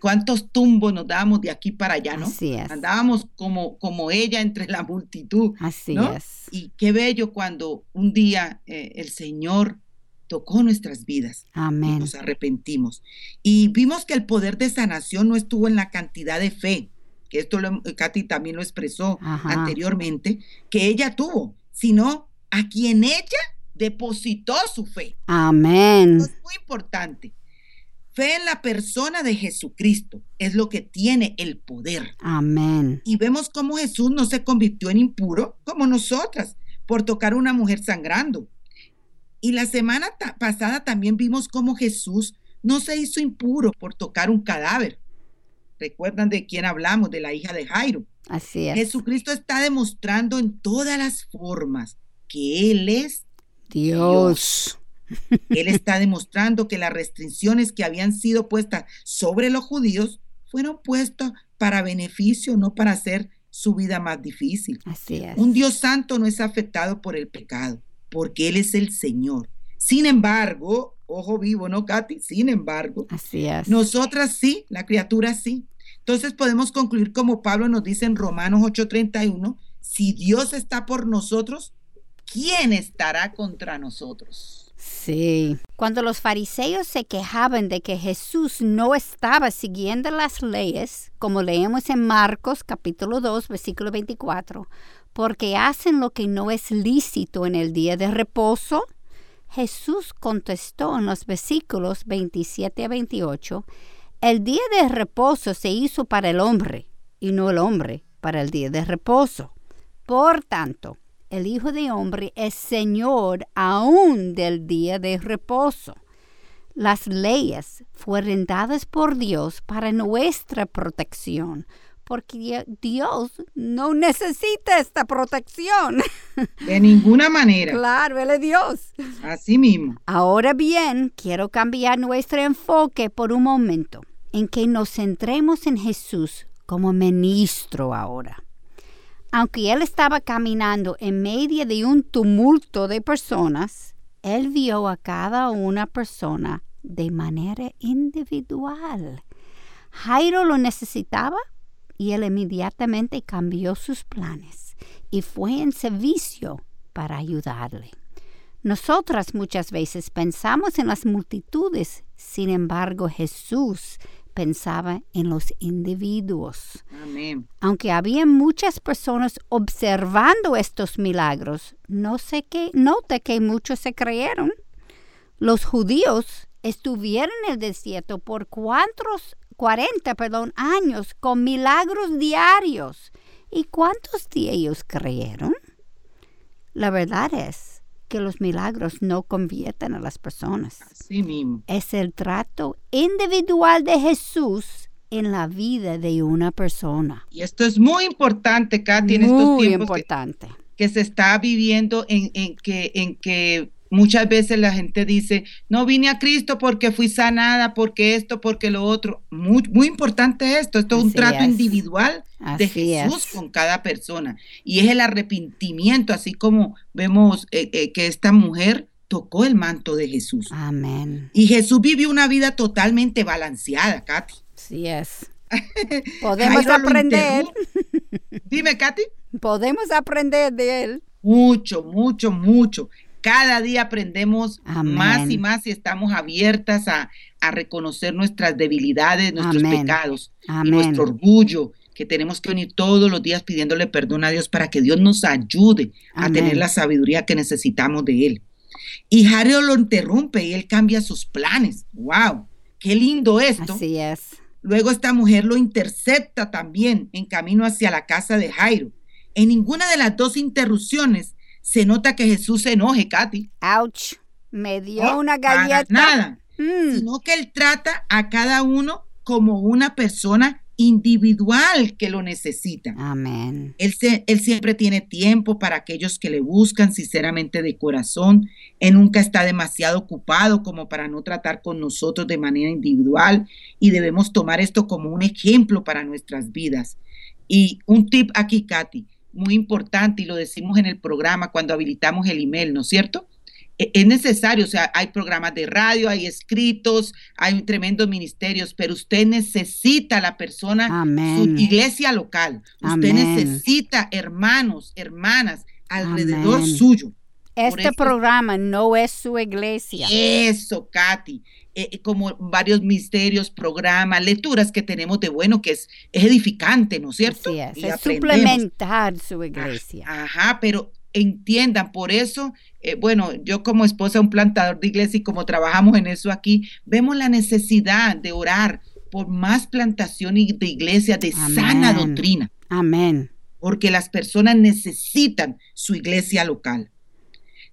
A: cuántos tumbos nos dábamos de aquí para allá, ¿no?
B: Así es.
A: Andábamos como, como ella entre la multitud.
B: Así
A: ¿no?
B: es.
A: Y qué bello cuando un día el Señor tocó nuestras vidas.
B: Amén.
A: Y nos arrepentimos. Y vimos que el poder de sanación no estuvo en la cantidad de fe, que esto lo, Katy también lo expresó anteriormente, que ella tuvo, sino a quien ella depositó su fe.
B: Amén.
A: es muy importante. Fe en la persona de Jesucristo es lo que tiene el poder.
B: Amén.
A: Y vemos cómo Jesús no se convirtió en impuro como nosotras por tocar a una mujer sangrando. Y la semana pasada también vimos cómo Jesús no se hizo impuro por tocar un cadáver. ¿Recuerdan de quién hablamos? De la hija de Jairo.
B: Así es.
A: Jesucristo está demostrando en todas las formas que Él es
B: Dios.
A: Él está demostrando que las restricciones que habían sido puestas sobre los judíos fueron puestas para beneficio, no para hacer su vida más difícil.
B: Así es.
A: Un Dios santo no es afectado por el pecado, porque Él es el Señor. Sin embargo, ojo vivo, ¿no, Katy? Sin embargo,
B: Así es.
A: nosotras sí, la criatura sí. Entonces podemos concluir como Pablo nos dice en Romanos 8:31, si Dios está por nosotros, ¿quién estará contra nosotros?
B: Sí. Cuando los fariseos se quejaban de que Jesús no estaba siguiendo las leyes, como leemos en Marcos capítulo 2, versículo 24, porque hacen lo que no es lícito en el día de reposo, Jesús contestó en los versículos 27 a 28, el día de reposo se hizo para el hombre y no el hombre para el día de reposo. Por tanto, el Hijo de Hombre es Señor aún del día de reposo. Las leyes fueron dadas por Dios para nuestra protección, porque Dios no necesita esta protección.
A: De ninguna manera.
B: claro, Él es Dios.
A: Así mismo.
B: Ahora bien, quiero cambiar nuestro enfoque por un momento, en que nos centremos en Jesús como ministro ahora. Aunque él estaba caminando en medio de un tumulto de personas, él vio a cada una persona de manera individual. Jairo lo necesitaba y él inmediatamente cambió sus planes y fue en servicio para ayudarle. Nosotras muchas veces pensamos en las multitudes, sin embargo Jesús pensaba en los individuos.
A: Amén.
B: Aunque había muchas personas observando estos milagros, no sé qué, note que muchos se creyeron. Los judíos estuvieron en el desierto por cuántos, 40 perdón, años con milagros diarios. ¿Y cuántos de ellos creyeron? La verdad es que los milagros no convierten a las personas.
A: Así mismo.
B: Es el trato individual de Jesús en la vida de una persona.
A: Y esto es muy importante, Katy, en estos tiempos
B: importante.
A: Que, se está viviendo en, en, que, en que Muchas veces la gente dice, no vine a Cristo porque fui sanada, porque esto, porque lo otro. Muy, muy importante esto, esto es un trato individual de Jesús con cada persona. Y es el arrepentimiento, así como vemos eh, eh, que esta mujer tocó el manto de Jesús.
B: Amén.
A: Y Jesús vivió una vida totalmente balanceada, Katy.
B: Sí es. Podemos aprender.
A: Dime, Katy.
B: Podemos aprender de él.
A: Mucho, mucho, mucho. Cada día aprendemos más y más y estamos abiertas a, reconocer nuestras debilidades, nuestros pecados y nuestro orgullo, que tenemos que unir todos los días pidiéndole perdón a Dios para que Dios nos ayude a tener la sabiduría que necesitamos de Él. Y Jairo lo interrumpe y él cambia sus planes. ¡Wow! ¡Qué lindo esto!
B: Así es.
A: Luego esta mujer lo intercepta también en camino hacia la casa de Jairo. En ninguna de las dos interrupciones se nota que Jesús se enoje, Katy.
B: Ouch, me dio una galleta.
A: nada, mm. sino que él trata a cada uno como una persona individual que lo necesita.
B: Amén.
A: Él, se, él, siempre tiene tiempo para aquellos que le buscan sinceramente de corazón. Él nunca está demasiado ocupado como para no tratar con nosotros de manera individual y debemos tomar esto como un ejemplo para nuestras vidas. Y un tip aquí, Katy, muy importante y lo decimos en el programa cuando habilitamos el email, ¿no es cierto? E, es necesario, o sea, hay programas de radio, hay escritos, hay tremendos ministerios, pero usted necesita la persona, su iglesia local. Usted necesita hermanos, hermanas alrededor suyo.
B: Este programa no es su iglesia.
A: Eso, Katy. Eh, eh, como varios misterios, programas, lecturas que tenemos de bueno, que es, edificante, ¿no es cierto?
B: es, suplementar su iglesia.
A: Ajá, pero entiendan, por eso, eh, bueno, yo como esposa un plantador de iglesia y como trabajamos en eso aquí, vemos la necesidad de orar por más plantación de iglesia de sana doctrina.
B: Amén.
A: Porque las personas necesitan su iglesia local.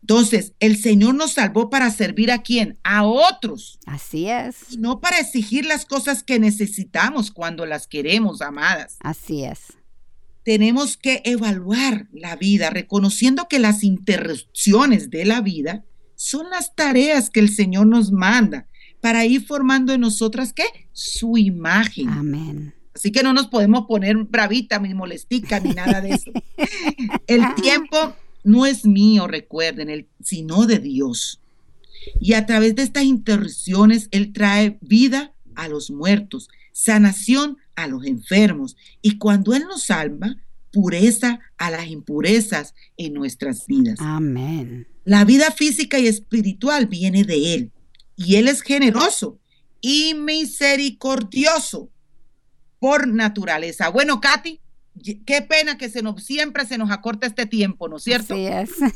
A: Entonces, el Señor nos salvó para servir a quién? A otros.
B: Así es.
A: Y no para exigir las cosas que necesitamos cuando las queremos, amadas.
B: Así es.
A: Tenemos que evaluar la vida, reconociendo que las interrupciones de la vida son las tareas que el Señor nos manda para ir formando en nosotras, ¿qué? Su imagen.
B: Amén.
A: Así que no nos podemos poner bravita, ni molestica, ni nada de eso. El tiempo no es mío, recuerden, el, sino de Dios. Y a través de estas interrupciones, Él trae vida a los muertos, sanación a los enfermos. Y cuando Él nos salva, pureza a las impurezas en nuestras vidas.
B: Amén.
A: La vida física y espiritual viene de Él. Y Él es generoso y misericordioso por naturaleza. Bueno, Katy, qué pena que se nos, siempre se nos acorta este tiempo, ¿no es cierto?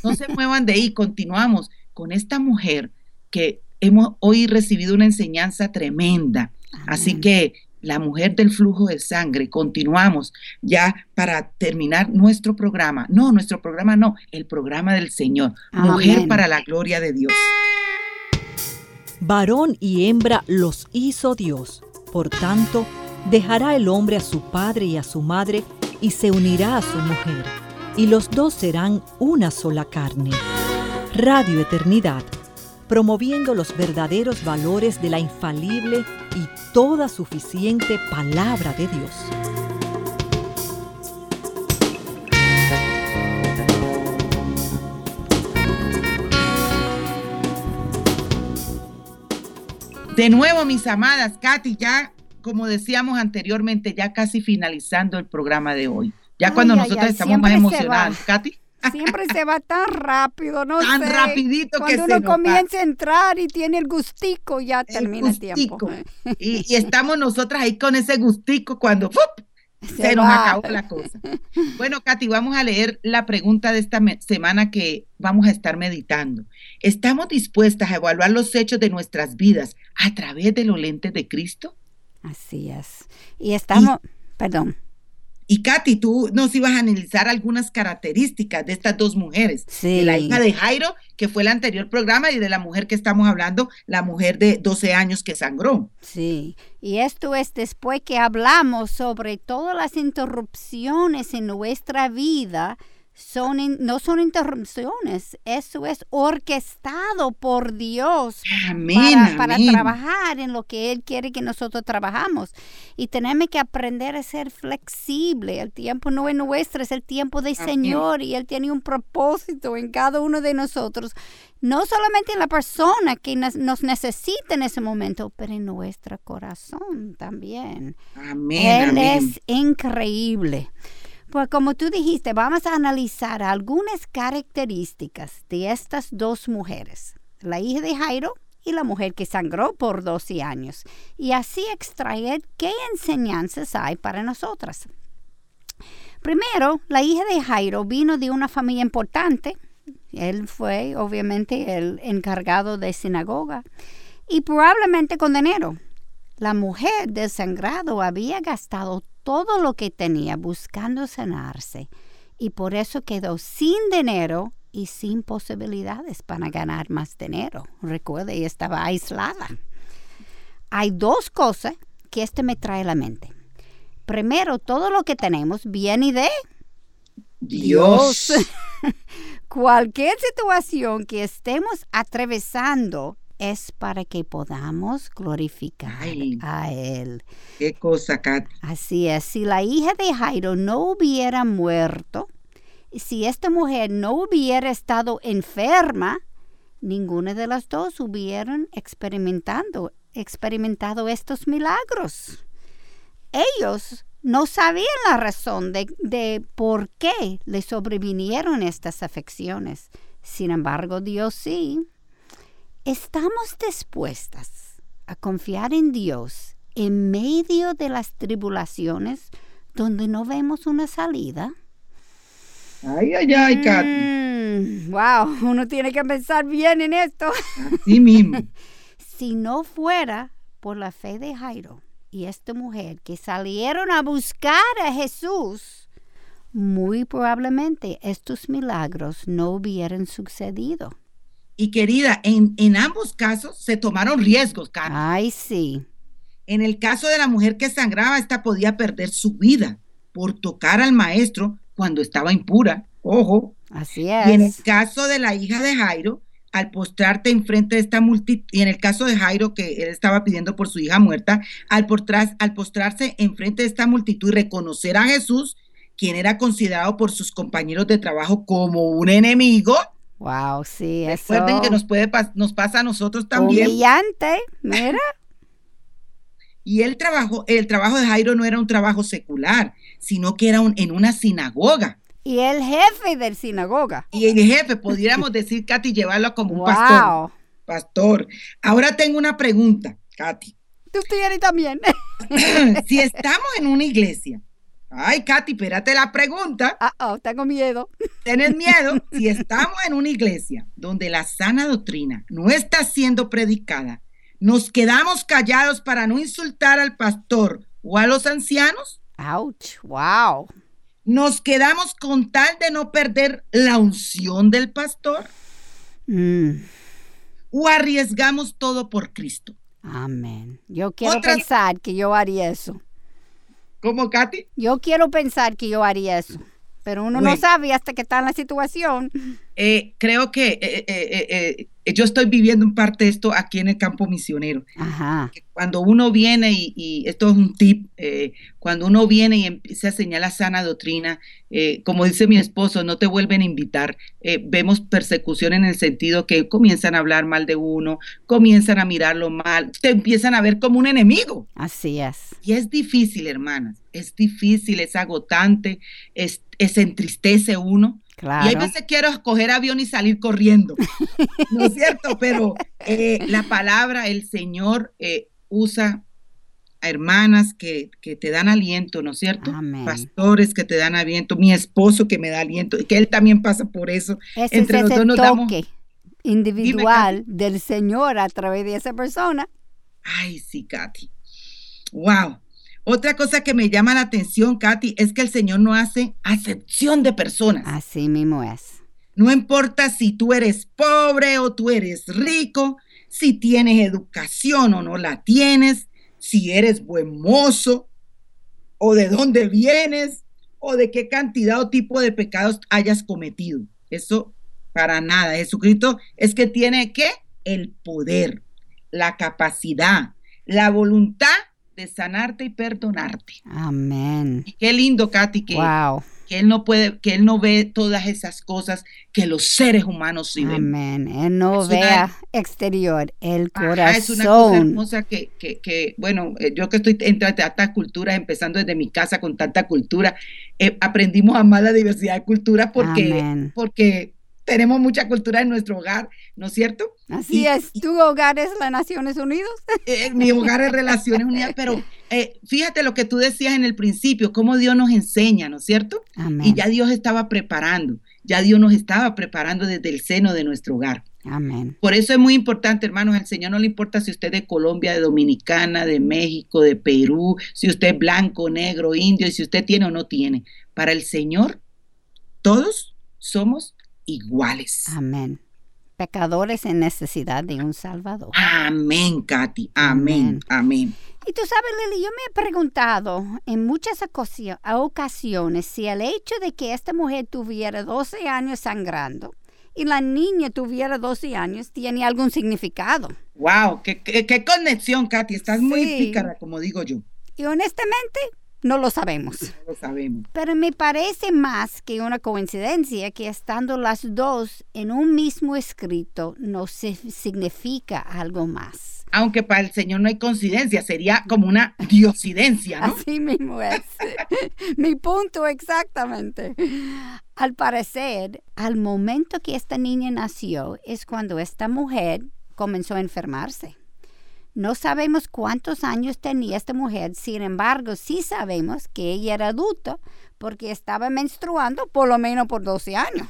A: No se muevan de ahí, continuamos con esta mujer que hemos hoy recibido una enseñanza tremenda. Así que la mujer del flujo de sangre, continuamos ya para terminar nuestro programa. No, nuestro programa no, el programa del Señor. Mujer para la gloria de Dios.
C: Varón y hembra los hizo Dios. Por tanto, dejará el hombre a su padre y a su madre y se unirá a su mujer, y los dos serán una sola carne. Radio Eternidad, promoviendo los verdaderos valores de la infalible y toda suficiente palabra de Dios.
A: De nuevo, mis amadas, Katy, ya como decíamos anteriormente, ya casi finalizando el programa de hoy. Ya cuando nosotros estamos más emocionados. Katy.
B: Siempre se va tan rápido, ¿no?
A: Tan rapidito
B: que
A: Cuando
B: uno comienza a entrar y tiene el gustico, ya termina el tiempo.
A: Y, estamos nosotras ahí con ese gustico cuando se, nos acabó la cosa. Bueno, Katy, vamos a leer la pregunta de esta semana que vamos a estar meditando. ¿Estamos dispuestas a evaluar los hechos de nuestras vidas a través de los lentes de Cristo?
B: Así es. Y estamos, perdón.
A: Y Katy, tú nos ibas a analizar algunas características de estas dos mujeres. Sí. De la hija de Jairo, que fue el anterior programa, y de la mujer que estamos hablando, la mujer de 12 años que sangró.
B: Sí, y esto es después que hablamos sobre todas las interrupciones en nuestra vida son no son interrupciones, eso es orquestado por Dios para, trabajar en lo que Él quiere que nosotros trabajamos. Y tenemos que aprender a ser flexible. El tiempo no es nuestro, es el tiempo del Señor y Él tiene un propósito en cada uno de nosotros, no solamente en la persona que nos necesita en ese momento, pero en nuestro corazón también. Él es increíble. Pues como tú dijiste, vamos a analizar algunas características de estas dos mujeres, la hija de Jairo y la mujer que sangró por 12 años, y así extraer qué enseñanzas hay para nosotras. Primero, la hija de Jairo vino de una familia importante. Él fue obviamente el encargado de sinagoga y probablemente con dinero. La mujer del sangrado había gastado todo lo que tenía buscando sanarse y por eso quedó sin dinero y sin posibilidades para ganar más dinero. Recuerde, ella estaba aislada. Hay dos cosas que esto me trae a la mente. Primero, todo lo que tenemos viene de
A: Dios.
B: Cualquier situación que estemos atravesando es para que podamos glorificar
A: Ay.
B: a Él.
A: Qué cosa, Katy.
B: Así es, si la hija de Jairo no hubiera muerto, si esta mujer no hubiera estado enferma, ninguna de las dos hubieran experimentando, experimentado estos milagros. Ellos no sabían la razón de, de por qué le sobrevinieron estas afecciones. Sin embargo, Dios sí. ¿Estamos dispuestas a confiar en Dios en medio de las tribulaciones donde no vemos una salida?
A: Ay, ay, ay, Katy.
B: Mm, wow, uno tiene que pensar bien en esto.
A: Así mismo.
B: si no fuera por la fe de Jairo y esta mujer que salieron a buscar a Jesús, muy probablemente estos milagros no hubieran sucedido.
A: Y querida, en, en ambos casos se tomaron riesgos, Katy.
B: Ay, sí.
A: En el caso de la mujer que sangraba, esta podía perder su vida por tocar al maestro cuando estaba impura. Ojo.
B: Así
A: Y en el
B: es.
A: caso de la hija de Jairo, al postrarte enfrente de esta multitud, y en el caso de Jairo, que él estaba pidiendo por su hija muerta, al postrarse enfrente de esta multitud y reconocer a Jesús, quien era considerado por sus compañeros de trabajo como un enemigo,
B: Wow, sí, eso.
A: recuerden que nos, puede, nos pasa a nosotros también.
B: Humillante, mira.
A: Y el trabajo, el trabajo de Jairo no era un trabajo secular, sino que era un- en una sinagoga.
B: Y el jefe del sinagoga.
A: Y el jefe, pudiéramos decir, Katy, llevarlo como un pastor.
B: Wow.
A: Pastor. Ahora tengo una pregunta, Katy.
B: Tú tienes también.
A: si estamos en una iglesia, ay, Katy, espérate la pregunta.
B: Ah, oh, tengo miedo.
A: ¿Tienes miedo? Si estamos en una iglesia donde la sana doctrina no está siendo predicada, ¿nos quedamos callados para no insultar al pastor o a los ancianos?
B: Ouch, wow.
A: ¿Nos quedamos con tal de no perder la unción del pastor?
B: Mm,
A: ¿O arriesgamos todo por Cristo?
B: amén. Yo quiero
A: Otra-
B: pensar que yo haría eso.
A: ¿Cómo, Katy?
B: Yo quiero pensar que yo haría eso. Pero uno no sabe hasta que está en la situación.
A: Eh, creo que eh, eh, yo estoy viviendo en parte esto aquí en el campo misionero.
B: Ajá.
A: cuando uno viene y, y esto es un tip, cuando uno viene y empieza a señalar sana doctrina, como dice mi esposo, no te vuelven a invitar. Vemos persecución en el sentido que comienzan a hablar mal de uno, comienzan a mirarlo mal, te empiezan a ver como un enemigo.
B: Así es.
A: Y es difícil, hermanas, es difícil, es agotante, es, es entristece uno. Y hay
B: Claro.
A: veces quiero coger avión y salir corriendo, ¿no es cierto? Pero eh, la palabra, el Señor eh, usa a hermanas que, que te dan aliento, ¿no es cierto?
B: Amén.
A: Pastores que te dan aliento, mi esposo que me da aliento, y que él también pasa por eso.
B: Ese
A: entre
B: es
A: los
B: ese
A: dos nos damos-
B: toque individual del Señor a través de esa persona.
A: Ay, sí, Katy. Wow. Otra cosa que me llama la atención, Katy, es que el Señor no hace acepción de personas.
B: Así mismo es.
A: No importa si tú eres pobre o tú eres rico, si tienes educación o no la tienes, si eres buen mozo o de dónde vienes o de qué cantidad o tipo de pecados hayas cometido. Eso para nada. Jesucristo es que tiene que el poder, la capacidad, la voluntad de sanarte y perdonarte.
B: Amén.
A: Y qué lindo, Katy, que,
B: Wow.
A: que él no puede, que él no ve todas esas cosas que los seres humanos sí ven.
B: Amén. Él no vea exterior, el
A: Ajá, es una cosa
B: corazón.
A: hermosa que, que, que, bueno, eh, yo que estoy entre tantas culturas, empezando desde mi casa con tanta cultura, eh, aprendimos a amar la diversidad de culturas porque,
B: Amén.
A: porque tenemos mucha cultura en nuestro hogar, ¿no es cierto?
B: Así
A: y-
B: es. ¿Tu hogar es las Naciones Unidas?
A: Eh, mi hogar es Relaciones Unidas, pero eh, fíjate lo que tú decías en el principio, cómo Dios nos enseña, ¿no es cierto?
B: Amén.
A: Y ya Dios estaba preparando, ya Dios nos estaba preparando desde el seno de nuestro hogar.
B: Amén.
A: Por eso es muy importante, hermanos, al Señor no le importa si usted es de Colombia, de Dominicana, de México, de Perú, si usted es blanco, negro, indio, y si usted tiene o no tiene. Para el Señor, todos somos iguales.
B: Amén. Pecadores en necesidad de un Salvador.
A: Amén, Katy. Amén. Amén.
B: Y tú sabes, Lili, yo me he preguntado en muchas ocasiones si el hecho de que esta mujer tuviera 12 años sangrando y la niña tuviera 12 años tiene algún significado.
A: ¡Wow! ¡Qué, qué, conexión, Katy! Estás muy pícara, como digo yo.
B: Y honestamente, no lo sabemos.
A: No lo sabemos.
B: Pero me parece más que una coincidencia que estando las dos en un mismo escrito no se significa algo más.
A: Aunque para el Señor no hay coincidencia, sería como una diosidencia, ¿no?
B: Así mismo es. Mi punto exactamente. Al parecer, al momento que esta niña nació es cuando esta mujer comenzó a enfermarse. No sabemos cuántos años tenía esta mujer, sin embargo, sí sabemos que ella era adulta porque estaba menstruando por lo menos por 12 años.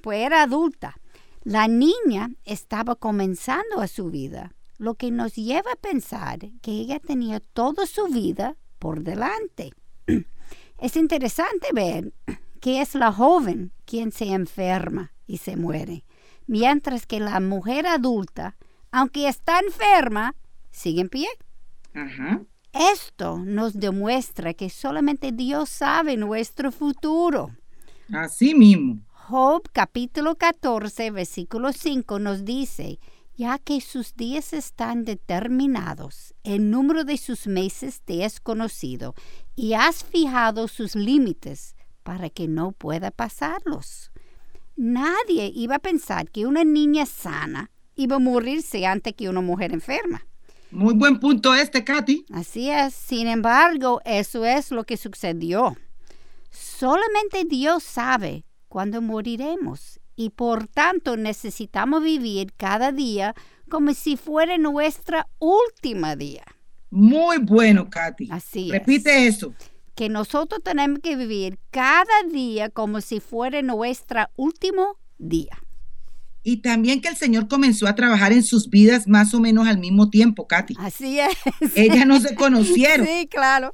B: Pues era adulta. La niña estaba comenzando a su vida, lo que nos lleva a pensar que ella tenía toda su vida por delante. Es interesante ver que es la joven quien se enferma y se muere, mientras que la mujer adulta aunque está enferma, sigue en pie. Esto nos demuestra que solamente Dios sabe nuestro futuro.
A: Así mismo.
B: Job capítulo 14, versículo 5 nos dice, ya que sus días están determinados, el número de sus meses te es conocido, y has fijado sus límites para que no pueda pasarlos. Nadie iba a pensar que una niña sana iba a morirse antes que una mujer enferma.
A: Muy buen punto este, Katy.
B: Así es. Sin embargo, eso es lo que sucedió. Solamente Dios sabe cuándo moriremos y por tanto necesitamos vivir cada día como si fuera nuestra última día.
A: Muy bueno, Katy.
B: Así
A: Repite eso.
B: Que nosotros tenemos que vivir cada día como si fuera nuestro último día.
A: Y también que el Señor comenzó a trabajar en sus vidas más o menos al mismo tiempo, Katy.
B: Así es.
A: Ellas no se conocieron.
B: Sí, claro.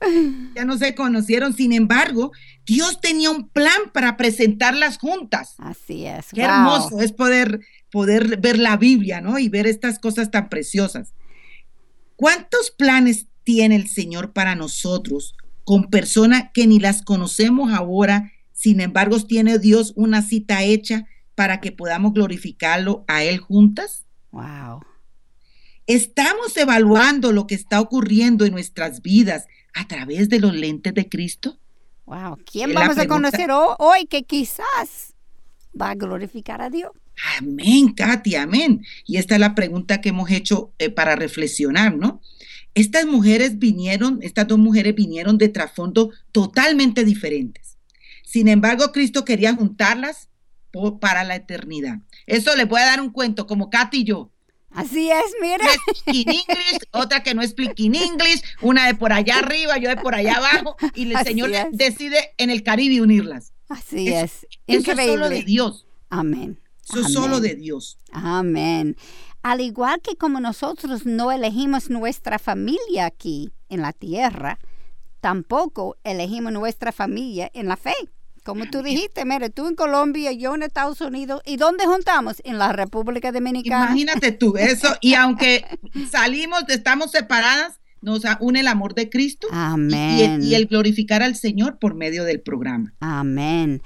A: Ya no se conocieron. Sin embargo, Dios tenía un plan para presentarlas juntas.
B: Así es.
A: Qué hermoso es poder, poder ver la Biblia, ¿no? Y ver estas cosas tan preciosas. ¿Cuántos planes tiene el Señor para nosotros con personas que ni las conocemos ahora? Sin embargo, tiene Dios una cita hecha para que podamos glorificarlo a Él juntas?
B: Wow.
A: ¿Estamos evaluando lo que está ocurriendo en nuestras vidas a través de los lentes de Cristo?
B: Wow. ¿Quién vamos a conocer hoy que quizás va a glorificar a Dios?
A: Amén, Katy, amén. Y esta es la pregunta que hemos hecho eh, para reflexionar, ¿no? Estas mujeres vinieron, estas dos mujeres vinieron de trasfondo totalmente diferentes. Sin embargo, Cristo quería juntarlas para la eternidad. Eso le voy a dar un cuento, como Katy y yo.
B: Así es, mira.
A: English, otra que no explica en English, una de por allá arriba, yo de por allá abajo, y el Señor decide en el Caribe unirlas.
B: Así es.
A: Eso es solo de Dios.
B: Amén.
A: Eso es solo de Dios.
B: Amén. Al igual que como nosotros no elegimos nuestra familia aquí en la tierra, tampoco elegimos nuestra familia en la fe. Como tú dijiste, mire, tú en Colombia, yo en Estados Unidos, ¿y dónde juntamos? En la República Dominicana.
A: Imagínate tú eso, y aunque salimos, estamos separadas, nos une el amor de Cristo
B: Amén.
A: Y, el glorificar al Señor por medio del programa.
B: Amén.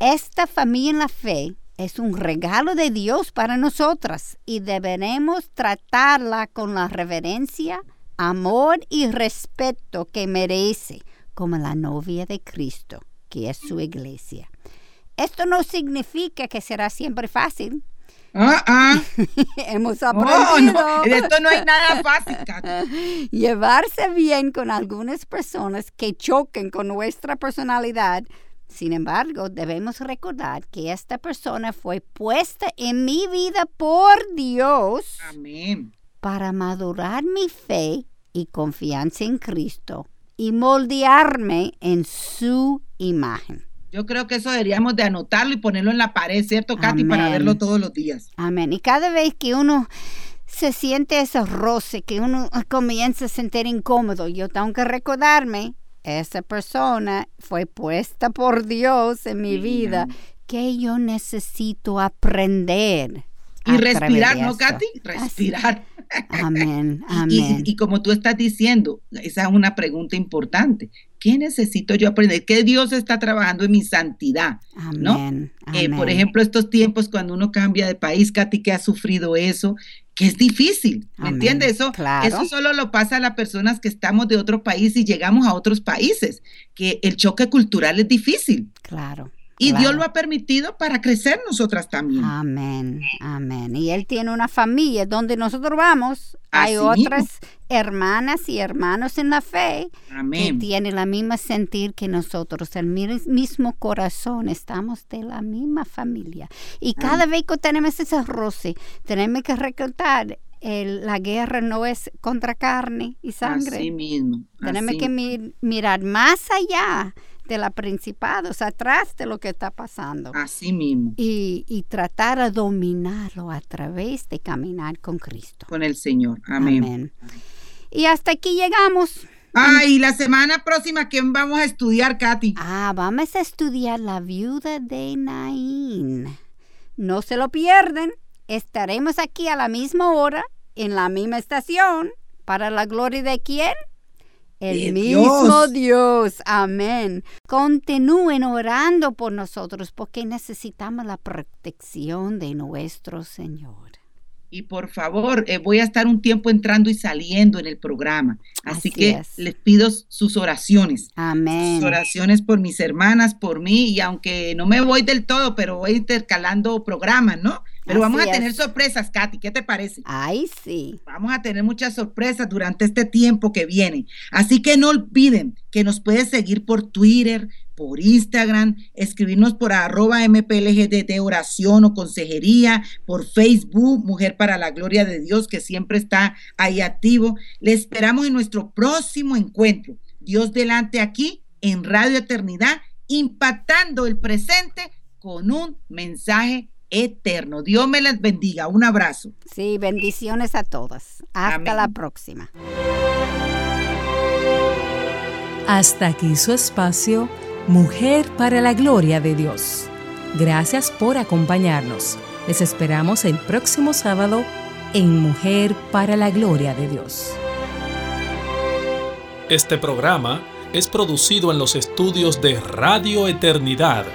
B: Esta familia en la fe es un regalo de Dios para nosotras y deberemos tratarla con la reverencia, amor y respeto que merece como la novia de Cristo que es su iglesia. Esto no significa que será siempre fácil.
A: Ah.
B: Hemos aprendido.
A: esto no hay nada fácil.
B: Llevarse bien con algunas personas que choquen con nuestra personalidad. Sin embargo, debemos recordar que esta persona fue puesta en mi vida por Dios.
A: Amén.
B: Para madurar mi fe y confianza en Cristo y moldearme en su imagen.
A: Yo creo que eso deberíamos de anotarlo y ponerlo en la pared, ¿cierto, Katy? Para verlo todos los días.
B: Amén. Y cada vez que uno se siente ese roce, que uno comienza a sentir incómodo, yo tengo que recordarme, esa persona fue puesta por Dios en mi vida, que yo necesito aprender.
A: Y respirar, ¿no, Katy? Respirar.
B: Amén, amén.
A: Y, como tú estás diciendo, esa es una pregunta importante. ¿Qué necesito yo aprender? ¿Qué Dios está trabajando en mi santidad? Amén, eh, por ejemplo, estos tiempos cuando uno cambia de país, Katy, que ha sufrido eso, que es difícil, ¿me entiendes? Eso, eso solo lo pasa a las personas que estamos de otro país y llegamos a otros países, que el choque cultural es difícil.
B: Claro.
A: Y Dios lo ha permitido para crecer nosotras también.
B: Amén, amén. Y Él tiene una familia donde nosotros vamos. hay otras hermanas y hermanos en la fe que tienen la misma sentir que nosotros, el mismo corazón, estamos de la misma familia. Y cada vez que tenemos ese roce, tenemos que recordar la guerra no es contra carne y sangre.
A: Así mismo.
B: Tenemos que mirar más allá de la principados, atrás de lo que está pasando.
A: Así mismo.
B: Y, y, tratar de dominarlo a través de caminar con Cristo.
A: Con el Señor. Amén.
B: Y hasta aquí llegamos.
A: Ah, y la semana próxima, ¿quién vamos a estudiar, Katy?
B: Ah, vamos a estudiar la viuda de Naín. No se lo pierden. Estaremos aquí a la misma hora, en la misma estación, para la gloria de quién? El mismo Dios. Amén. Continúen orando por nosotros porque necesitamos la protección de nuestro Señor.
A: Y por favor, eh, voy a estar un tiempo entrando y saliendo en el programa. Así, que les pido sus oraciones.
B: Amén.
A: Sus oraciones por mis hermanas, por mí. Y aunque no me voy del todo, pero voy intercalando programas, ¿no? Pero vamos a tener sorpresas, Katy, ¿qué te parece?
B: Ay, sí.
A: Vamos a tener muchas sorpresas durante este tiempo que viene. Así que no olviden que nos puedes seguir por Twitter, por Instagram, escribirnos por arroba mplgdt oración o consejería, por Facebook, Mujer para la Gloria de Dios, que siempre está ahí activo. Le esperamos en nuestro próximo encuentro. Dios delante aquí en Radio Eternidad, impactando el presente con un mensaje eterno. Dios me les bendiga. Un abrazo.
B: Sí, bendiciones a todas. Hasta la próxima.
E: Hasta aquí su espacio, Mujer para la Gloria de Dios. Gracias por acompañarnos. Les esperamos el próximo sábado en Mujer para la Gloria de Dios.
D: Este programa es producido en los estudios de Radio Eternidad